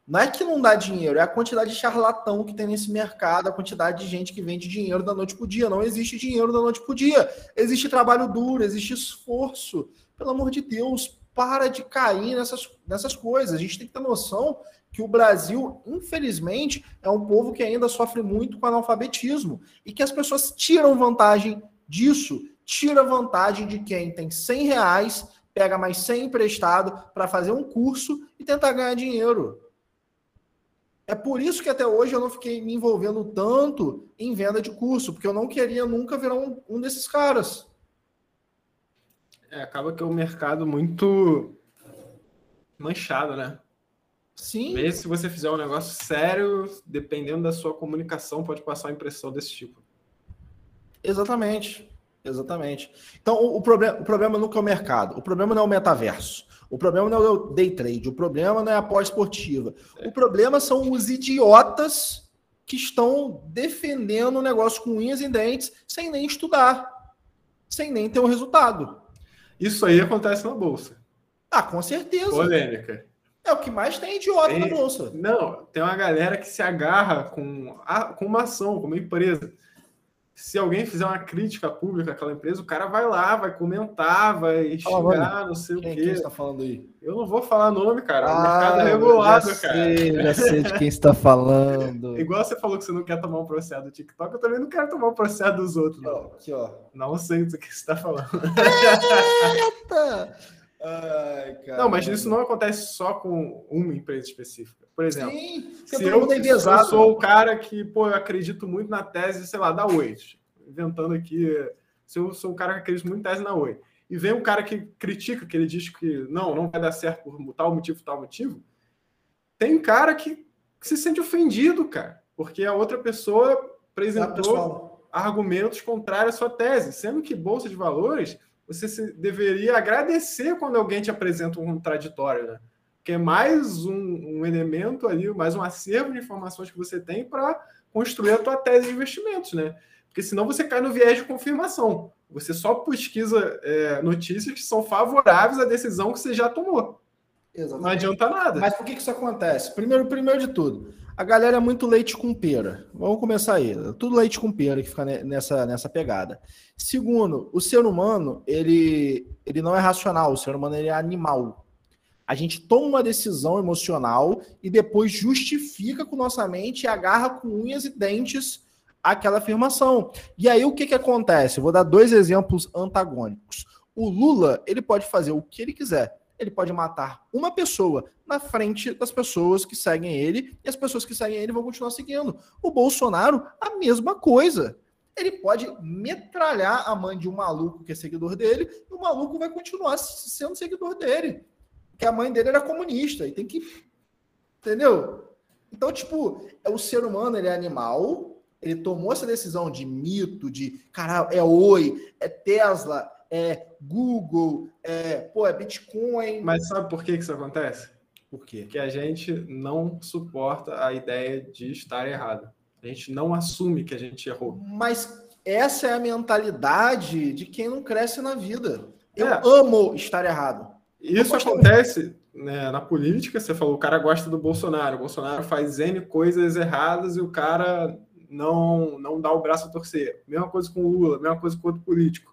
S2: não é que não dá dinheiro, é a quantidade de charlatão que tem nesse mercado, a quantidade de gente que vende dinheiro da noite para o dia. Não existe dinheiro da noite para o dia. Existe trabalho duro, existe esforço. Pelo amor de Deus, para de cair nessas, nessas coisas. A gente tem que ter noção que o Brasil, infelizmente, é um povo que ainda sofre muito com analfabetismo e que as pessoas tiram vantagem disso. Tira vantagem de quem tem 100 reais, pega mais 100 emprestado para fazer um curso e tentar ganhar dinheiro. É por isso que até hoje eu não fiquei me envolvendo tanto em venda de curso, porque eu não queria nunca virar um, um desses caras.
S1: É, acaba que é um mercado muito manchado, né?
S2: Sim.
S1: Mesmo se você fizer um negócio sério, dependendo da sua comunicação, pode passar uma impressão desse tipo.
S2: Exatamente. Exatamente. Então, o, o, problema, o problema nunca é o mercado. O problema não é o metaverso. O problema não é o day trade, o problema não é a pós-esportiva. O problema são os idiotas que estão defendendo o negócio com unhas e dentes sem nem estudar, sem nem ter um resultado.
S1: Isso aí acontece na bolsa.
S2: Ah, com certeza.
S1: Polêmica.
S2: É o que mais tem idiota tem, na bolsa.
S1: Não, tem uma galera que se agarra com, a, com uma ação, com uma empresa se alguém fizer uma crítica pública àquela empresa, o cara vai lá, vai comentar, vai Fala, xingar, não sei quem, o quê. Quem
S2: está falando aí?
S1: Eu não vou falar nome, cara. Ah, o mercado é regulado,
S2: já cara. Sei, já sei de quem está falando. *laughs*
S1: Igual você falou que você não quer tomar um processo do TikTok, eu também não quero tomar um processo dos outros.
S2: Não. Aqui, ó.
S1: Não sei do que você está falando.
S2: Eita!
S1: Ai, não, mas isso não acontece só com uma empresa específica. Por exemplo, Sim,
S2: se eu, eu
S1: sou o cara que, pô, eu acredito muito na tese, sei lá, da Oi, inventando aqui, se eu sou um cara que acredita muito na tese na Oi, e vem um cara que critica, que ele diz que não, não vai dar certo por tal motivo, tal motivo, tem cara que, que se sente ofendido, cara, porque a outra pessoa apresentou argumentos contrários à sua tese, sendo que Bolsa de Valores você deveria agradecer quando alguém te apresenta um contraditório, né? Que é mais um, um elemento ali, mais um acervo de informações que você tem para construir a tua tese de investimentos, né? Porque senão você cai no viés de confirmação. Você só pesquisa é, notícias que são favoráveis à decisão que você já tomou. Exatamente. Não adianta nada.
S2: Mas por que, que isso acontece? Primeiro, primeiro de tudo, a galera é muito leite com pera. Vamos começar aí. Tudo leite com pera que fica nessa, nessa pegada. Segundo, o ser humano, ele, ele não é racional, o ser humano ele é animal. A gente toma uma decisão emocional e depois justifica com nossa mente e agarra com unhas e dentes aquela afirmação. E aí o que, que acontece? Eu vou dar dois exemplos antagônicos. O Lula, ele pode fazer o que ele quiser. Ele pode matar uma pessoa na frente das pessoas que seguem ele e as pessoas que seguem ele vão continuar seguindo. O Bolsonaro, a mesma coisa. Ele pode metralhar a mãe de um maluco que é seguidor dele e o maluco vai continuar sendo seguidor dele. Porque a mãe dele era comunista e tem que. Entendeu? Então, tipo, é o ser humano, ele é animal, ele tomou essa decisão de mito, de cara, é Oi, é Tesla, é Google, é, pô, é Bitcoin.
S1: Mas sabe por que, que isso acontece?
S2: Por quê?
S1: Porque a gente não suporta a ideia de estar errado. A gente não assume que a gente errou.
S2: Mas essa é a mentalidade de quem não cresce na vida. Eu é. amo estar errado.
S1: Isso acontece né, na política. Você falou, o cara gosta do Bolsonaro. O Bolsonaro faz N coisas erradas e o cara não, não dá o braço a torcer. Mesma coisa com o Lula, mesma coisa com outro político.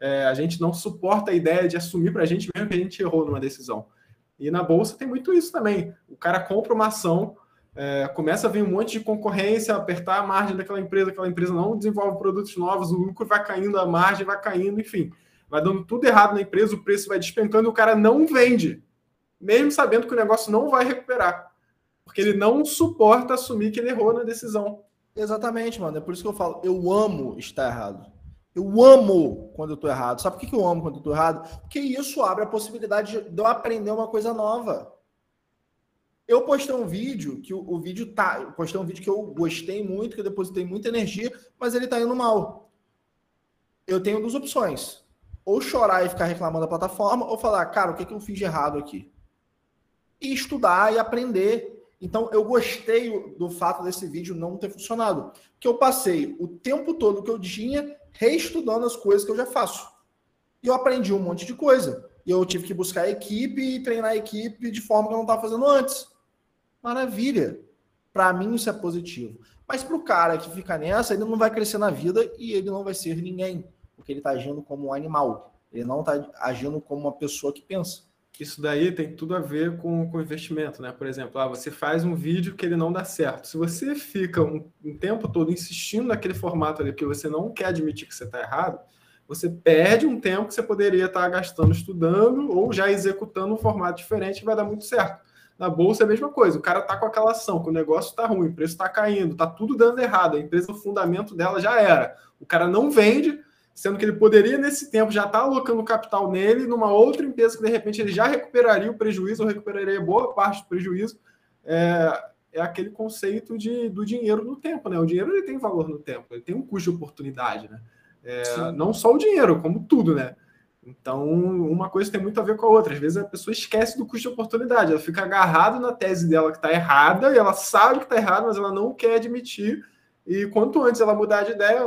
S1: É, a gente não suporta a ideia de assumir para a gente mesmo que a gente errou numa decisão. E na bolsa tem muito isso também. O cara compra uma ação, é, começa a vir um monte de concorrência, apertar a margem daquela empresa, aquela empresa não desenvolve produtos novos, o lucro vai caindo, a margem vai caindo, enfim, vai dando tudo errado na empresa, o preço vai despencando e o cara não vende, mesmo sabendo que o negócio não vai recuperar, porque ele não suporta assumir que ele errou na decisão.
S2: Exatamente, mano. É por isso que eu falo, eu amo estar errado. Eu amo quando eu tô errado. Sabe por que eu amo quando eu tô errado? Porque isso abre a possibilidade de eu aprender uma coisa nova. Eu postei um vídeo que o, o vídeo tá. Eu postei um vídeo que eu gostei muito, que eu depositei muita energia, mas ele tá indo mal. Eu tenho duas opções. Ou chorar e ficar reclamando da plataforma, ou falar, cara, o que, que eu fiz de errado aqui? E estudar e aprender então, eu gostei do fato desse vídeo não ter funcionado. Que eu passei o tempo todo que eu tinha reestudando as coisas que eu já faço. E eu aprendi um monte de coisa. E eu tive que buscar a equipe e treinar a equipe de forma que eu não estava fazendo antes. Maravilha. Para mim, isso é positivo. Mas para o cara que fica nessa, ele não vai crescer na vida e ele não vai ser ninguém. Porque ele está agindo como um animal. Ele não está agindo como uma pessoa que pensa
S1: isso daí tem tudo a ver com, com investimento, né? Por exemplo, ah, você faz um vídeo que ele não dá certo. Se você fica um, um tempo todo insistindo naquele formato ali, porque você não quer admitir que você está errado, você perde um tempo que você poderia estar tá gastando estudando ou já executando um formato diferente que vai dar muito certo. Na bolsa é a mesma coisa. O cara está com aquela ação, que o negócio está ruim, o preço está caindo, está tudo dando errado. A empresa, o fundamento dela já era. O cara não vende, sendo que ele poderia, nesse tempo, já estar tá alocando capital nele, numa outra empresa que, de repente, ele já recuperaria o prejuízo, ou recuperaria boa parte do prejuízo. É, é aquele conceito de, do dinheiro no tempo, né? O dinheiro ele tem valor no tempo, ele tem um custo de oportunidade, né? É, não só o dinheiro, como tudo, né? Então, uma coisa tem muito a ver com a outra. Às vezes a pessoa esquece do custo de oportunidade, ela fica agarrada na tese dela que está errada, e ela sabe que está errada, mas ela não quer admitir e quanto antes ela mudar de ideia,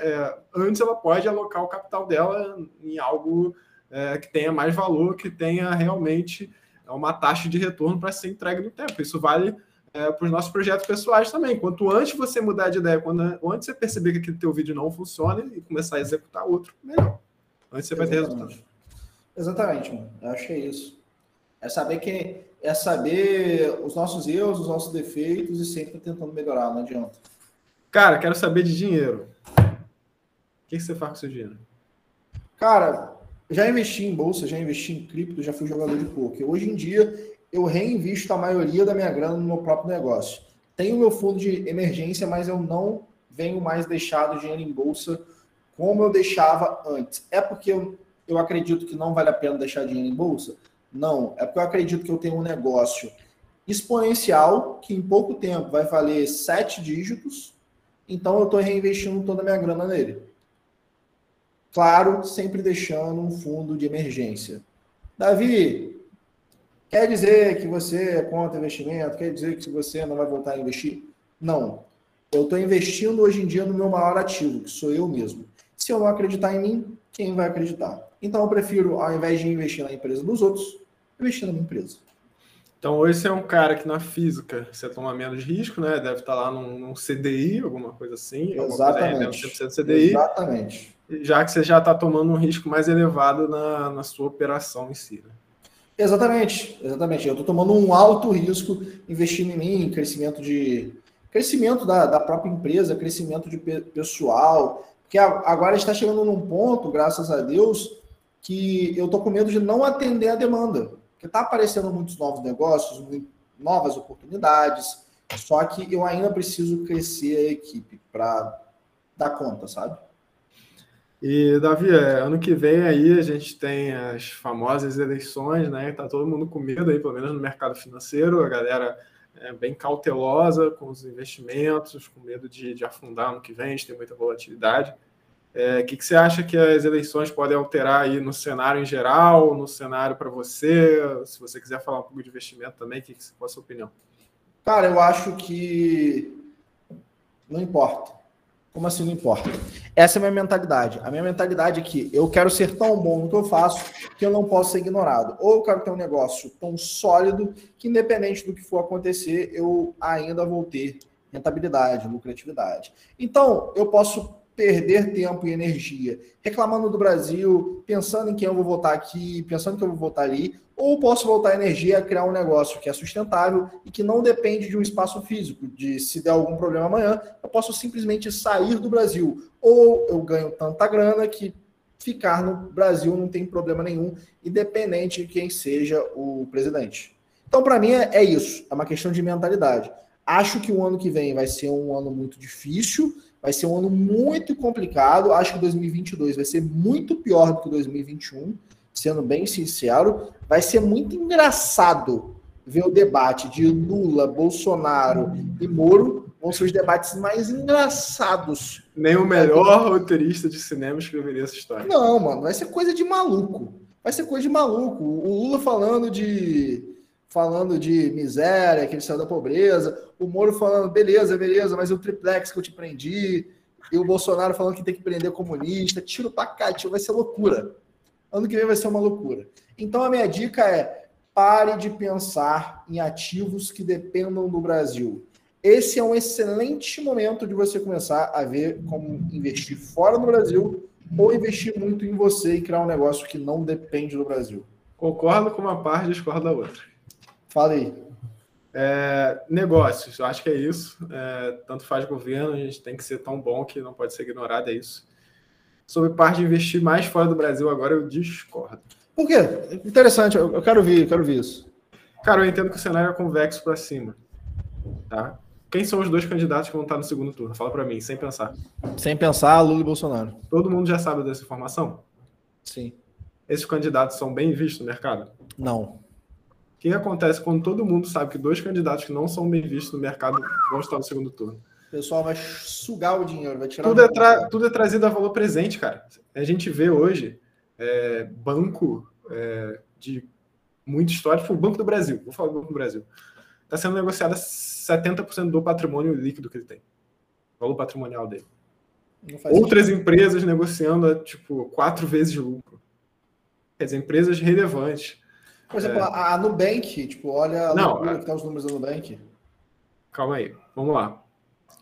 S1: é, antes ela pode alocar o capital dela em algo é, que tenha mais valor, que tenha realmente uma taxa de retorno para ser entregue no tempo. Isso vale é, para os nossos projetos pessoais também. Quanto antes você mudar de ideia, quando antes você perceber que aquele teu vídeo não funciona e começar a executar outro, melhor. Antes você vai ter resultado.
S2: Exatamente, mano. Eu é isso. É saber que é saber os nossos erros, os nossos defeitos e sempre tentando melhorar, não adianta.
S1: Cara, quero saber de dinheiro. O que você faz com seu dinheiro?
S2: Cara, já investi em bolsa, já investi em cripto, já fui jogador de poker. Hoje em dia, eu reinvisto a maioria da minha grana no meu próprio negócio. Tenho meu fundo de emergência, mas eu não venho mais deixar o dinheiro em bolsa como eu deixava antes. É porque eu, eu acredito que não vale a pena deixar dinheiro em bolsa? Não. É porque eu acredito que eu tenho um negócio exponencial que em pouco tempo vai valer sete dígitos então eu estou reinvestindo toda a minha grana nele. Claro, sempre deixando um fundo de emergência. Davi, quer dizer que você é contra investimento? Quer dizer que você não vai voltar a investir? Não. Eu estou investindo hoje em dia no meu maior ativo, que sou eu mesmo. Se eu não acreditar em mim, quem vai acreditar? Então eu prefiro, ao invés de investir na empresa dos outros, investir na minha empresa.
S1: Então, hoje você é um cara que na física você toma menos risco, né? Deve estar lá num, num CDI, alguma coisa assim.
S2: Exatamente.
S1: Coisa CDI,
S2: Exatamente.
S1: Já que você já está tomando um risco mais elevado na, na sua operação em si. Né?
S2: Exatamente, exatamente. Eu estou tomando um alto risco investindo em mim, em crescimento de crescimento da, da própria empresa, crescimento de pessoal. Porque agora está chegando num ponto, graças a Deus, que eu tô com medo de não atender a demanda. Porque tá aparecendo muitos novos negócios, novas oportunidades, só que eu ainda preciso crescer a equipe para dar conta, sabe?
S1: E, Davi, é, ano que vem aí a gente tem as famosas eleições, né? Tá todo mundo com medo aí, pelo menos no mercado financeiro, a galera é bem cautelosa com os investimentos, com medo de, de afundar ano que vem, a gente tem muita volatilidade. É, o que, que você acha que as eleições podem alterar aí no cenário em geral, no cenário para você? Se você quiser falar um pouco de investimento também, que, qual a sua opinião?
S2: Cara, eu acho que não importa. Como assim não importa? Essa é a minha mentalidade. A minha mentalidade é que eu quero ser tão bom no que eu faço que eu não posso ser ignorado. Ou eu quero ter um negócio tão sólido que, independente do que for acontecer, eu ainda vou ter rentabilidade, lucratividade. Então, eu posso perder tempo e energia reclamando do Brasil, pensando em quem eu vou votar aqui, pensando que eu vou votar ali, ou posso voltar energia a criar um negócio que é sustentável e que não depende de um espaço físico, de se der algum problema amanhã, eu posso simplesmente sair do Brasil, ou eu ganho tanta grana que ficar no Brasil não tem problema nenhum, independente de quem seja o presidente. Então, para mim, é, é isso, é uma questão de mentalidade. Acho que o ano que vem vai ser um ano muito difícil, Vai ser um ano muito complicado. Acho que 2022 vai ser muito pior do que 2021, sendo bem sincero. Vai ser muito engraçado ver o debate de Lula, Bolsonaro e Moro. Vão ser os debates mais engraçados.
S1: Nem o melhor roteirista de cinema escreveria essa história.
S2: Não, mano, vai ser coisa de maluco. Vai ser coisa de maluco. O Lula falando de falando de miséria, que ele saiu da pobreza, o Moro falando, beleza, beleza, mas o triplex que eu te prendi, e o Bolsonaro falando que tem que prender comunista, tiro pra cá, tiro, vai ser loucura. Ano que vem vai ser uma loucura. Então a minha dica é, pare de pensar em ativos que dependam do Brasil. Esse é um excelente momento de você começar a ver como investir fora do Brasil ou investir muito em você e criar um negócio que não depende do Brasil.
S1: Concordo com uma parte, discordo da outra.
S2: Fala aí.
S1: É, negócios, eu acho que é isso. É, tanto faz governo, a gente tem que ser tão bom que não pode ser ignorado, é isso. Sobre parte de investir mais fora do Brasil, agora eu discordo.
S2: Por quê? Interessante, eu quero ver, eu quero ver isso.
S1: Cara, eu entendo que o cenário é convexo para cima. Tá? Quem são os dois candidatos que vão estar no segundo turno? Fala para mim, sem pensar.
S2: Sem pensar, Lula e Bolsonaro.
S1: Todo mundo já sabe dessa informação?
S2: Sim.
S1: Esses candidatos são bem vistos no mercado?
S2: Não.
S1: O que acontece quando todo mundo sabe que dois candidatos que não são bem vistos no mercado vão estar no segundo turno?
S2: O pessoal vai sugar o dinheiro, vai tirar
S1: tudo, é, tra... tudo é trazido a valor presente, cara. A gente vê hoje é, banco é, de muito histórico, tipo o Banco do Brasil, vou falar do Banco do Brasil, está sendo negociado 70% do patrimônio líquido que ele tem, valor patrimonial dele. Outras sentido. empresas negociando tipo quatro vezes lucro. Quer dizer, empresas relevantes.
S2: Por exemplo, é. a Nubank, tipo, olha
S1: Não,
S2: a... que tá os números da Nubank.
S1: Calma aí, vamos lá.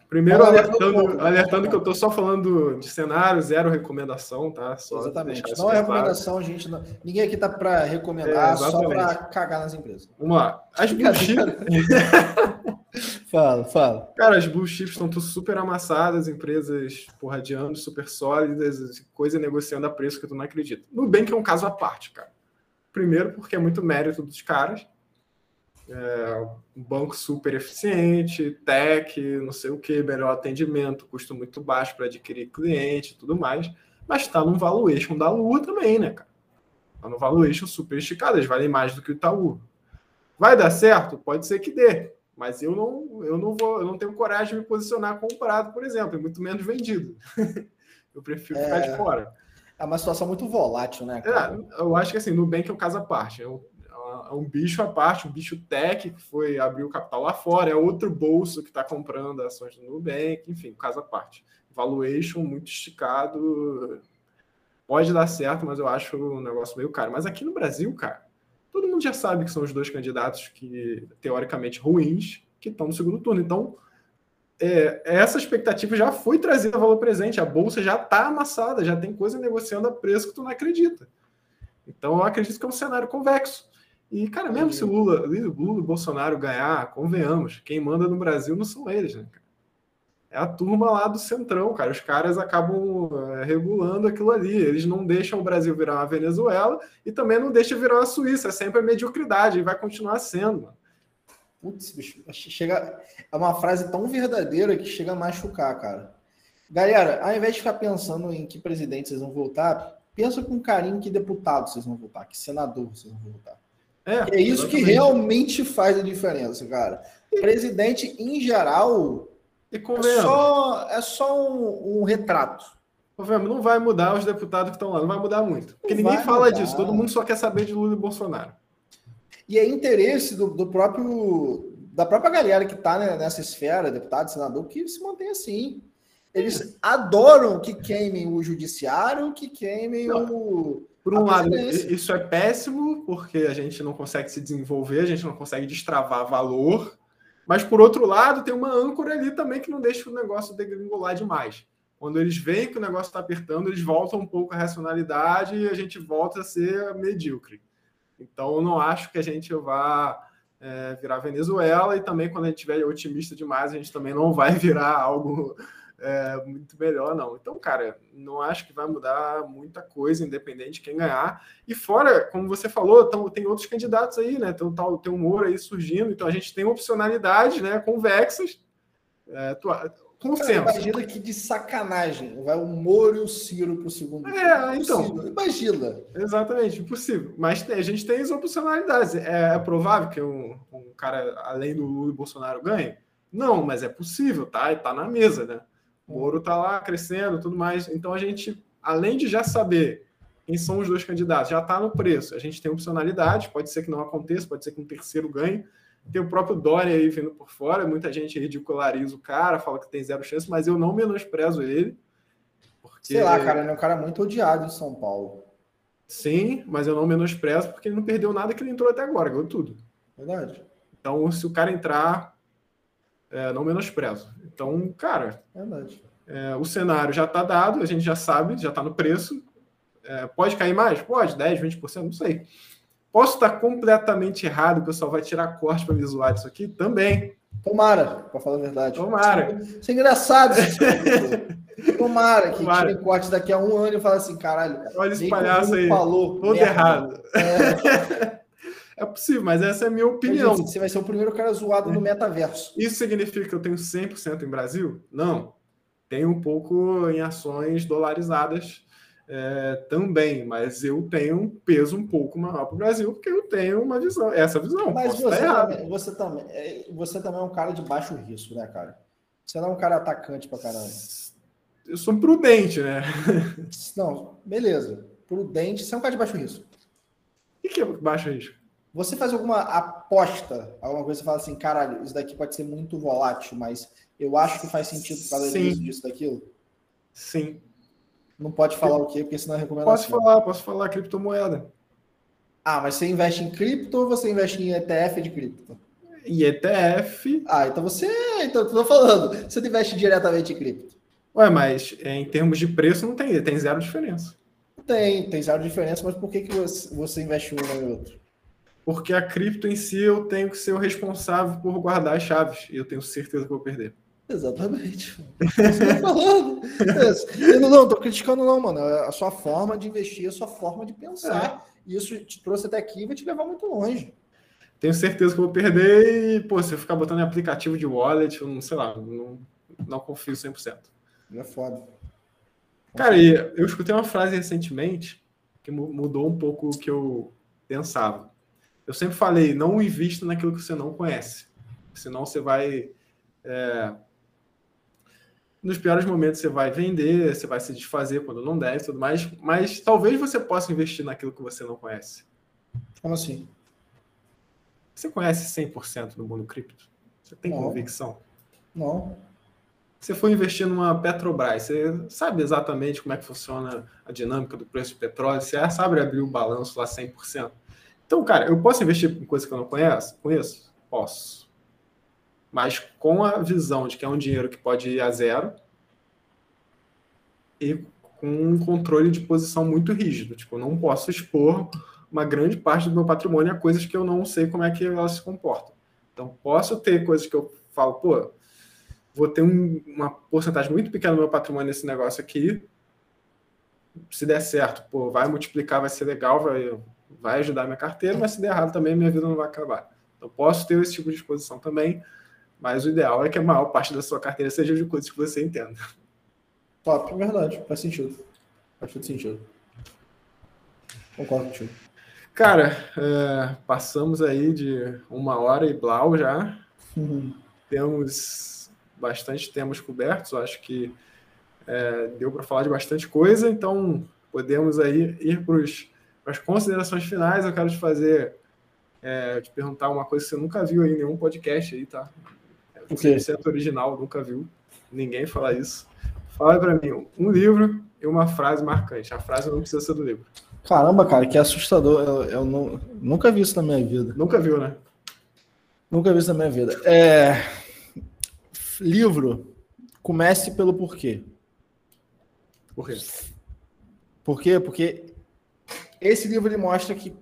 S1: Primeiro, alertando, alertando que eu estou só falando de cenário, zero recomendação, tá? Só
S2: exatamente. Não é recomendação, claro. gente. Não... Ninguém aqui tá para recomendar, é, só para cagar nas empresas.
S1: Vamos lá. As blue chips. *laughs*
S2: fala, fala.
S1: Cara, as blue chips estão super amassadas, empresas porra de anos, super sólidas, coisa negociando a preço que tu não acredita. Nubank é um caso à parte, cara. Primeiro, porque é muito mérito dos caras. É, um banco super eficiente, tech, não sei o que, melhor atendimento, custo muito baixo para adquirir cliente e tudo mais. Mas está num valuation da Lua também, né, cara? Está no valuation super esticado, eles valem mais do que o Itaú. Vai dar certo? Pode ser que dê. Mas eu não, eu não vou, eu não tenho coragem de me posicionar comprado, por exemplo, e muito menos vendido. *laughs* eu prefiro ficar de é. fora.
S2: É uma situação muito volátil, né?
S1: É, eu acho que assim, Nubank é um caso à parte. É um, é um bicho à parte, um bicho tech que foi abrir o capital lá fora, é outro bolso que está comprando ações do Nubank, enfim, caso à parte. Valuation muito esticado. Pode dar certo, mas eu acho um negócio meio caro. Mas aqui no Brasil, cara, todo mundo já sabe que são os dois candidatos que, teoricamente, ruins, que estão no segundo turno. Então, é, essa expectativa já foi trazida a valor presente, a bolsa já está amassada, já tem coisa negociando a preço que tu não acredita. Então eu acredito que é um cenário convexo. E, cara, mesmo se o Lula, Lula e Bolsonaro ganhar, convenhamos, quem manda no Brasil não são eles, né? é a turma lá do Centrão, cara. Os caras acabam é, regulando aquilo ali. Eles não deixam o Brasil virar uma Venezuela e também não deixam virar uma Suíça. É sempre a mediocridade e vai continuar sendo.
S2: Putz, bicho, chega. É uma frase tão verdadeira que chega a machucar, cara. Galera, ao invés de ficar pensando em que presidente vocês vão votar, pensa com carinho que deputado vocês vão votar, que senador vocês vão votar. É, é isso que realmente faz a diferença, cara. Presidente, em geral, é só, é só um, um retrato.
S1: Não vai mudar os deputados que estão lá, não vai mudar muito. Porque não ninguém fala mudar. disso, todo mundo só quer saber de Lula e Bolsonaro.
S2: E é interesse do, do próprio da própria galera que está né, nessa esfera, deputado, senador, que se mantém assim. Eles adoram que queimem o judiciário, que queimem não. o.
S1: Por um lado, isso é péssimo, porque a gente não consegue se desenvolver, a gente não consegue destravar valor. Mas, por outro lado, tem uma âncora ali também que não deixa o negócio degringolar demais. Quando eles veem que o negócio está apertando, eles voltam um pouco à racionalidade e a gente volta a ser medíocre. Então, não acho que a gente vá é, virar Venezuela e também quando a gente estiver otimista demais, a gente também não vai *laughs* virar algo é, muito melhor, não. Então, cara, não acho que vai mudar muita coisa, independente de quem ganhar. E fora, como você falou, tão, tem outros candidatos aí, né? Tem, tal, tem o Moro aí surgindo, então a gente tem opcionalidade, né? Convexas. É,
S2: consenso. imagina que de sacanagem vai o Moro e o Ciro para o segundo
S1: É, então.
S2: Imagina.
S1: Exatamente, impossível. Mas a gente tem as opcionalidades. É, é provável que um, um, cara, além do Lula e Bolsonaro, ganhe? Não, mas é possível, tá? E tá na mesa, né? O Moro tá lá crescendo tudo mais. Então a gente, além de já saber quem são os dois candidatos, já está no preço. A gente tem opcionalidade, pode ser que não aconteça, pode ser que um terceiro ganhe tem o próprio Dória aí vindo por fora. Muita gente ridiculariza o cara, fala que tem zero chance, mas eu não menosprezo ele.
S2: Porque... Sei lá, cara, ele é um cara muito odiado em São Paulo.
S1: Sim, mas eu não menosprezo porque ele não perdeu nada que ele entrou até agora, ganhou tudo.
S2: Verdade.
S1: Então, se o cara entrar, é, não menosprezo. Então, cara,
S2: Verdade.
S1: É, o cenário já está dado, a gente já sabe, já está no preço. É, pode cair mais? Pode, 10, 20%, não sei. Posso estar completamente errado, o pessoal vai tirar corte para me zoar disso aqui? Também.
S2: Tomara, para falar a verdade.
S1: Tomara.
S2: Isso é engraçado. *laughs* Tomara que Tomara. tire corte daqui a um ano e fale assim, caralho.
S1: Olha esse palhaço aí.
S2: Falou,
S1: todo merda. errado. É. *laughs* é. possível, mas essa é a minha opinião.
S2: Você vai ser o primeiro cara zoado no metaverso. *laughs*
S1: Isso significa que eu tenho 100% em Brasil? Não. Tenho um pouco em ações dolarizadas é, também, mas eu tenho um peso um pouco maior para o Brasil, porque eu tenho uma visão, essa visão.
S2: Mas você também, você, também, é, você também é um cara de baixo risco, né, cara? Você não é um cara atacante para caralho.
S1: Eu sou prudente, né? *laughs*
S2: Não, beleza. Prudente, você é um cara de baixo risco.
S1: O que é baixo risco?
S2: Você faz alguma aposta, alguma coisa, você fala assim, caralho, isso daqui pode ser muito volátil, mas eu acho que faz sentido por causa disso, disso, daquilo?
S1: Sim.
S2: Não pode falar o quê? Porque senão é recomendação.
S1: Posso falar, posso falar criptomoeda.
S2: Ah, mas você investe em cripto ou você investe em ETF de cripto?
S1: Em ETF.
S2: Ah, então você. Então, eu tô falando. Você investe diretamente em cripto.
S1: Ué, mas em termos de preço não tem, tem zero diferença.
S2: Tem, tem zero diferença, mas por que, que você, você investe um e outro?
S1: Porque a cripto em si eu tenho que ser o responsável por guardar as chaves e eu tenho certeza que vou perder.
S2: Exatamente. Você falando. Eu não, não tô criticando, não, mano. É a sua forma de investir, a sua forma de pensar. É. Isso te trouxe até aqui e vai te levar muito longe.
S1: Tenho certeza que eu vou perder e, pô, se eu ficar botando em aplicativo de wallet, eu não sei lá, não, não confio 100%.
S2: É foda.
S1: Cara, e eu escutei uma frase recentemente que mudou um pouco o que eu pensava. Eu sempre falei, não invista naquilo que você não conhece. Senão você vai é, nos piores momentos você vai vender, você vai se desfazer quando não deve tudo mais, mas talvez você possa investir naquilo que você não conhece.
S2: Como assim?
S1: Você conhece 100% do mundo cripto? Você tem não. convicção?
S2: Não.
S1: Você for investir numa Petrobras, você sabe exatamente como é que funciona a dinâmica do preço do petróleo, você sabe abrir o balanço lá 100%. Então, cara, eu posso investir em coisas que eu não conheço? Conheço? Posso mas com a visão de que é um dinheiro que pode ir a zero e com um controle de posição muito rígido. Tipo, não posso expor uma grande parte do meu patrimônio a coisas que eu não sei como é que elas se comportam. Então, posso ter coisas que eu falo, pô, vou ter um, uma porcentagem muito pequena do meu patrimônio nesse negócio aqui. Se der certo, pô, vai multiplicar, vai ser legal, vai, vai ajudar minha carteira, mas se der errado também, minha vida não vai acabar. Então, posso ter esse tipo de exposição também, mas o ideal é que a maior parte da sua carteira seja de coisas que você entenda.
S2: Top, verdade, faz sentido. Faz todo sentido. Concordo contigo.
S1: Cara, é, passamos aí de uma hora e blau já. Uhum. Temos bastante temas cobertos, acho que é, deu para falar de bastante coisa, então podemos aí ir para as considerações finais. Eu quero te fazer, é, te perguntar uma coisa que você nunca viu aí em nenhum podcast aí, tá? O que? Centro original, nunca viu ninguém falar isso. Fala para mim um livro e uma frase marcante. A frase não precisa ser do livro.
S2: Caramba, cara, que assustador. Eu, eu não, nunca vi isso na minha vida.
S1: Nunca viu, né?
S2: Nunca vi isso na minha vida. É... Livro, comece pelo porquê.
S1: Por quê?
S2: Por quê? Porque esse livro ele mostra que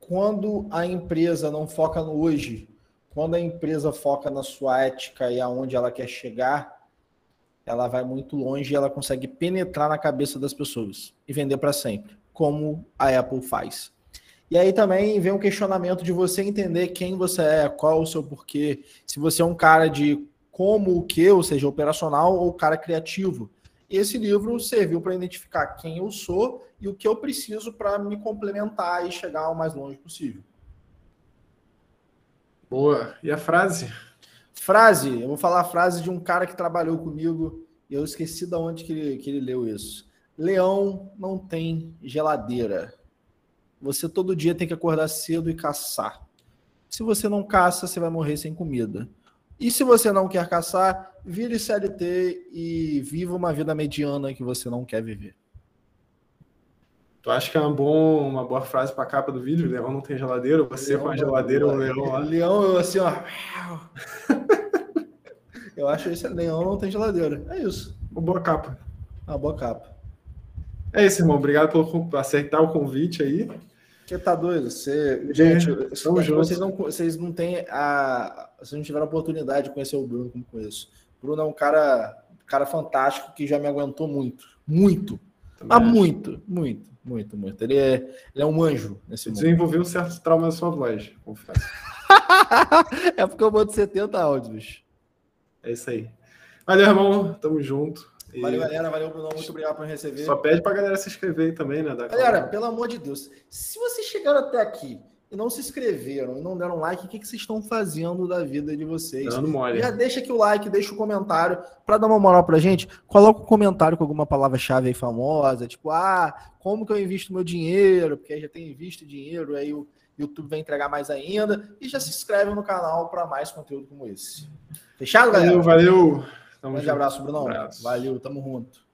S2: quando a empresa não foca no hoje, quando a empresa foca na sua ética e aonde ela quer chegar, ela vai muito longe e ela consegue penetrar na cabeça das pessoas e vender para sempre, como a Apple faz. E aí também vem um questionamento de você entender quem você é, qual o seu porquê, se você é um cara de como o que, ou seja, operacional ou cara criativo. Esse livro serviu para identificar quem eu sou e o que eu preciso para me complementar e chegar o mais longe possível.
S1: Boa. E a frase?
S2: Frase, eu vou falar a frase de um cara que trabalhou comigo e eu esqueci de onde que ele, que ele leu isso. Leão não tem geladeira. Você todo dia tem que acordar cedo e caçar. Se você não caça, você vai morrer sem comida. E se você não quer caçar, vire CLT e viva uma vida mediana que você não quer viver.
S1: Tu acha que é uma, bom, uma boa frase para a capa do vídeo? Leão não tem geladeira, você leão com a geladeira o leão lá?
S2: Leão, assim, ó. *laughs* Eu acho esse leão não tem geladeira. É isso.
S1: Uma boa capa.
S2: Uma boa capa.
S1: É isso, irmão. Obrigado por aceitar o convite aí.
S2: Que tá doido. Você... Gente, é, vocês não, vocês não têm a. Vocês não tiveram a oportunidade de conhecer o Bruno como conheço. O Bruno é um cara, cara fantástico que já me aguentou muito. Muito. Também ah, acho. muito, muito, muito, muito. Ele é, ele é um anjo nesse
S1: mundo. Desenvolveu um certo trauma na sua voz, confesso. *laughs*
S2: é porque eu boto 70 áudios.
S1: É isso aí. Valeu, irmão. Tamo junto.
S2: E... Valeu, galera. Valeu, Bruno. Muito obrigado por me receber.
S1: Só pede pra galera se inscrever aí também, né?
S2: Galera, pelo amor de Deus, se vocês chegaram até aqui e não se inscreveram e não deram like, o que, que vocês estão fazendo da vida de vocês?
S1: Dando mole.
S2: Já deixa aqui o like, deixa o comentário. Para dar uma moral pra gente, coloca um comentário com alguma palavra-chave aí famosa, tipo, ah, como que eu invisto meu dinheiro? Porque aí já tem visto dinheiro, aí o YouTube vai entregar mais ainda. E já se inscreve no canal para mais conteúdo como esse. Fechado, galera?
S1: Valeu, valeu.
S2: Tamo um grande junto. abraço, Brunão. Um abraço. Valeu, tamo junto.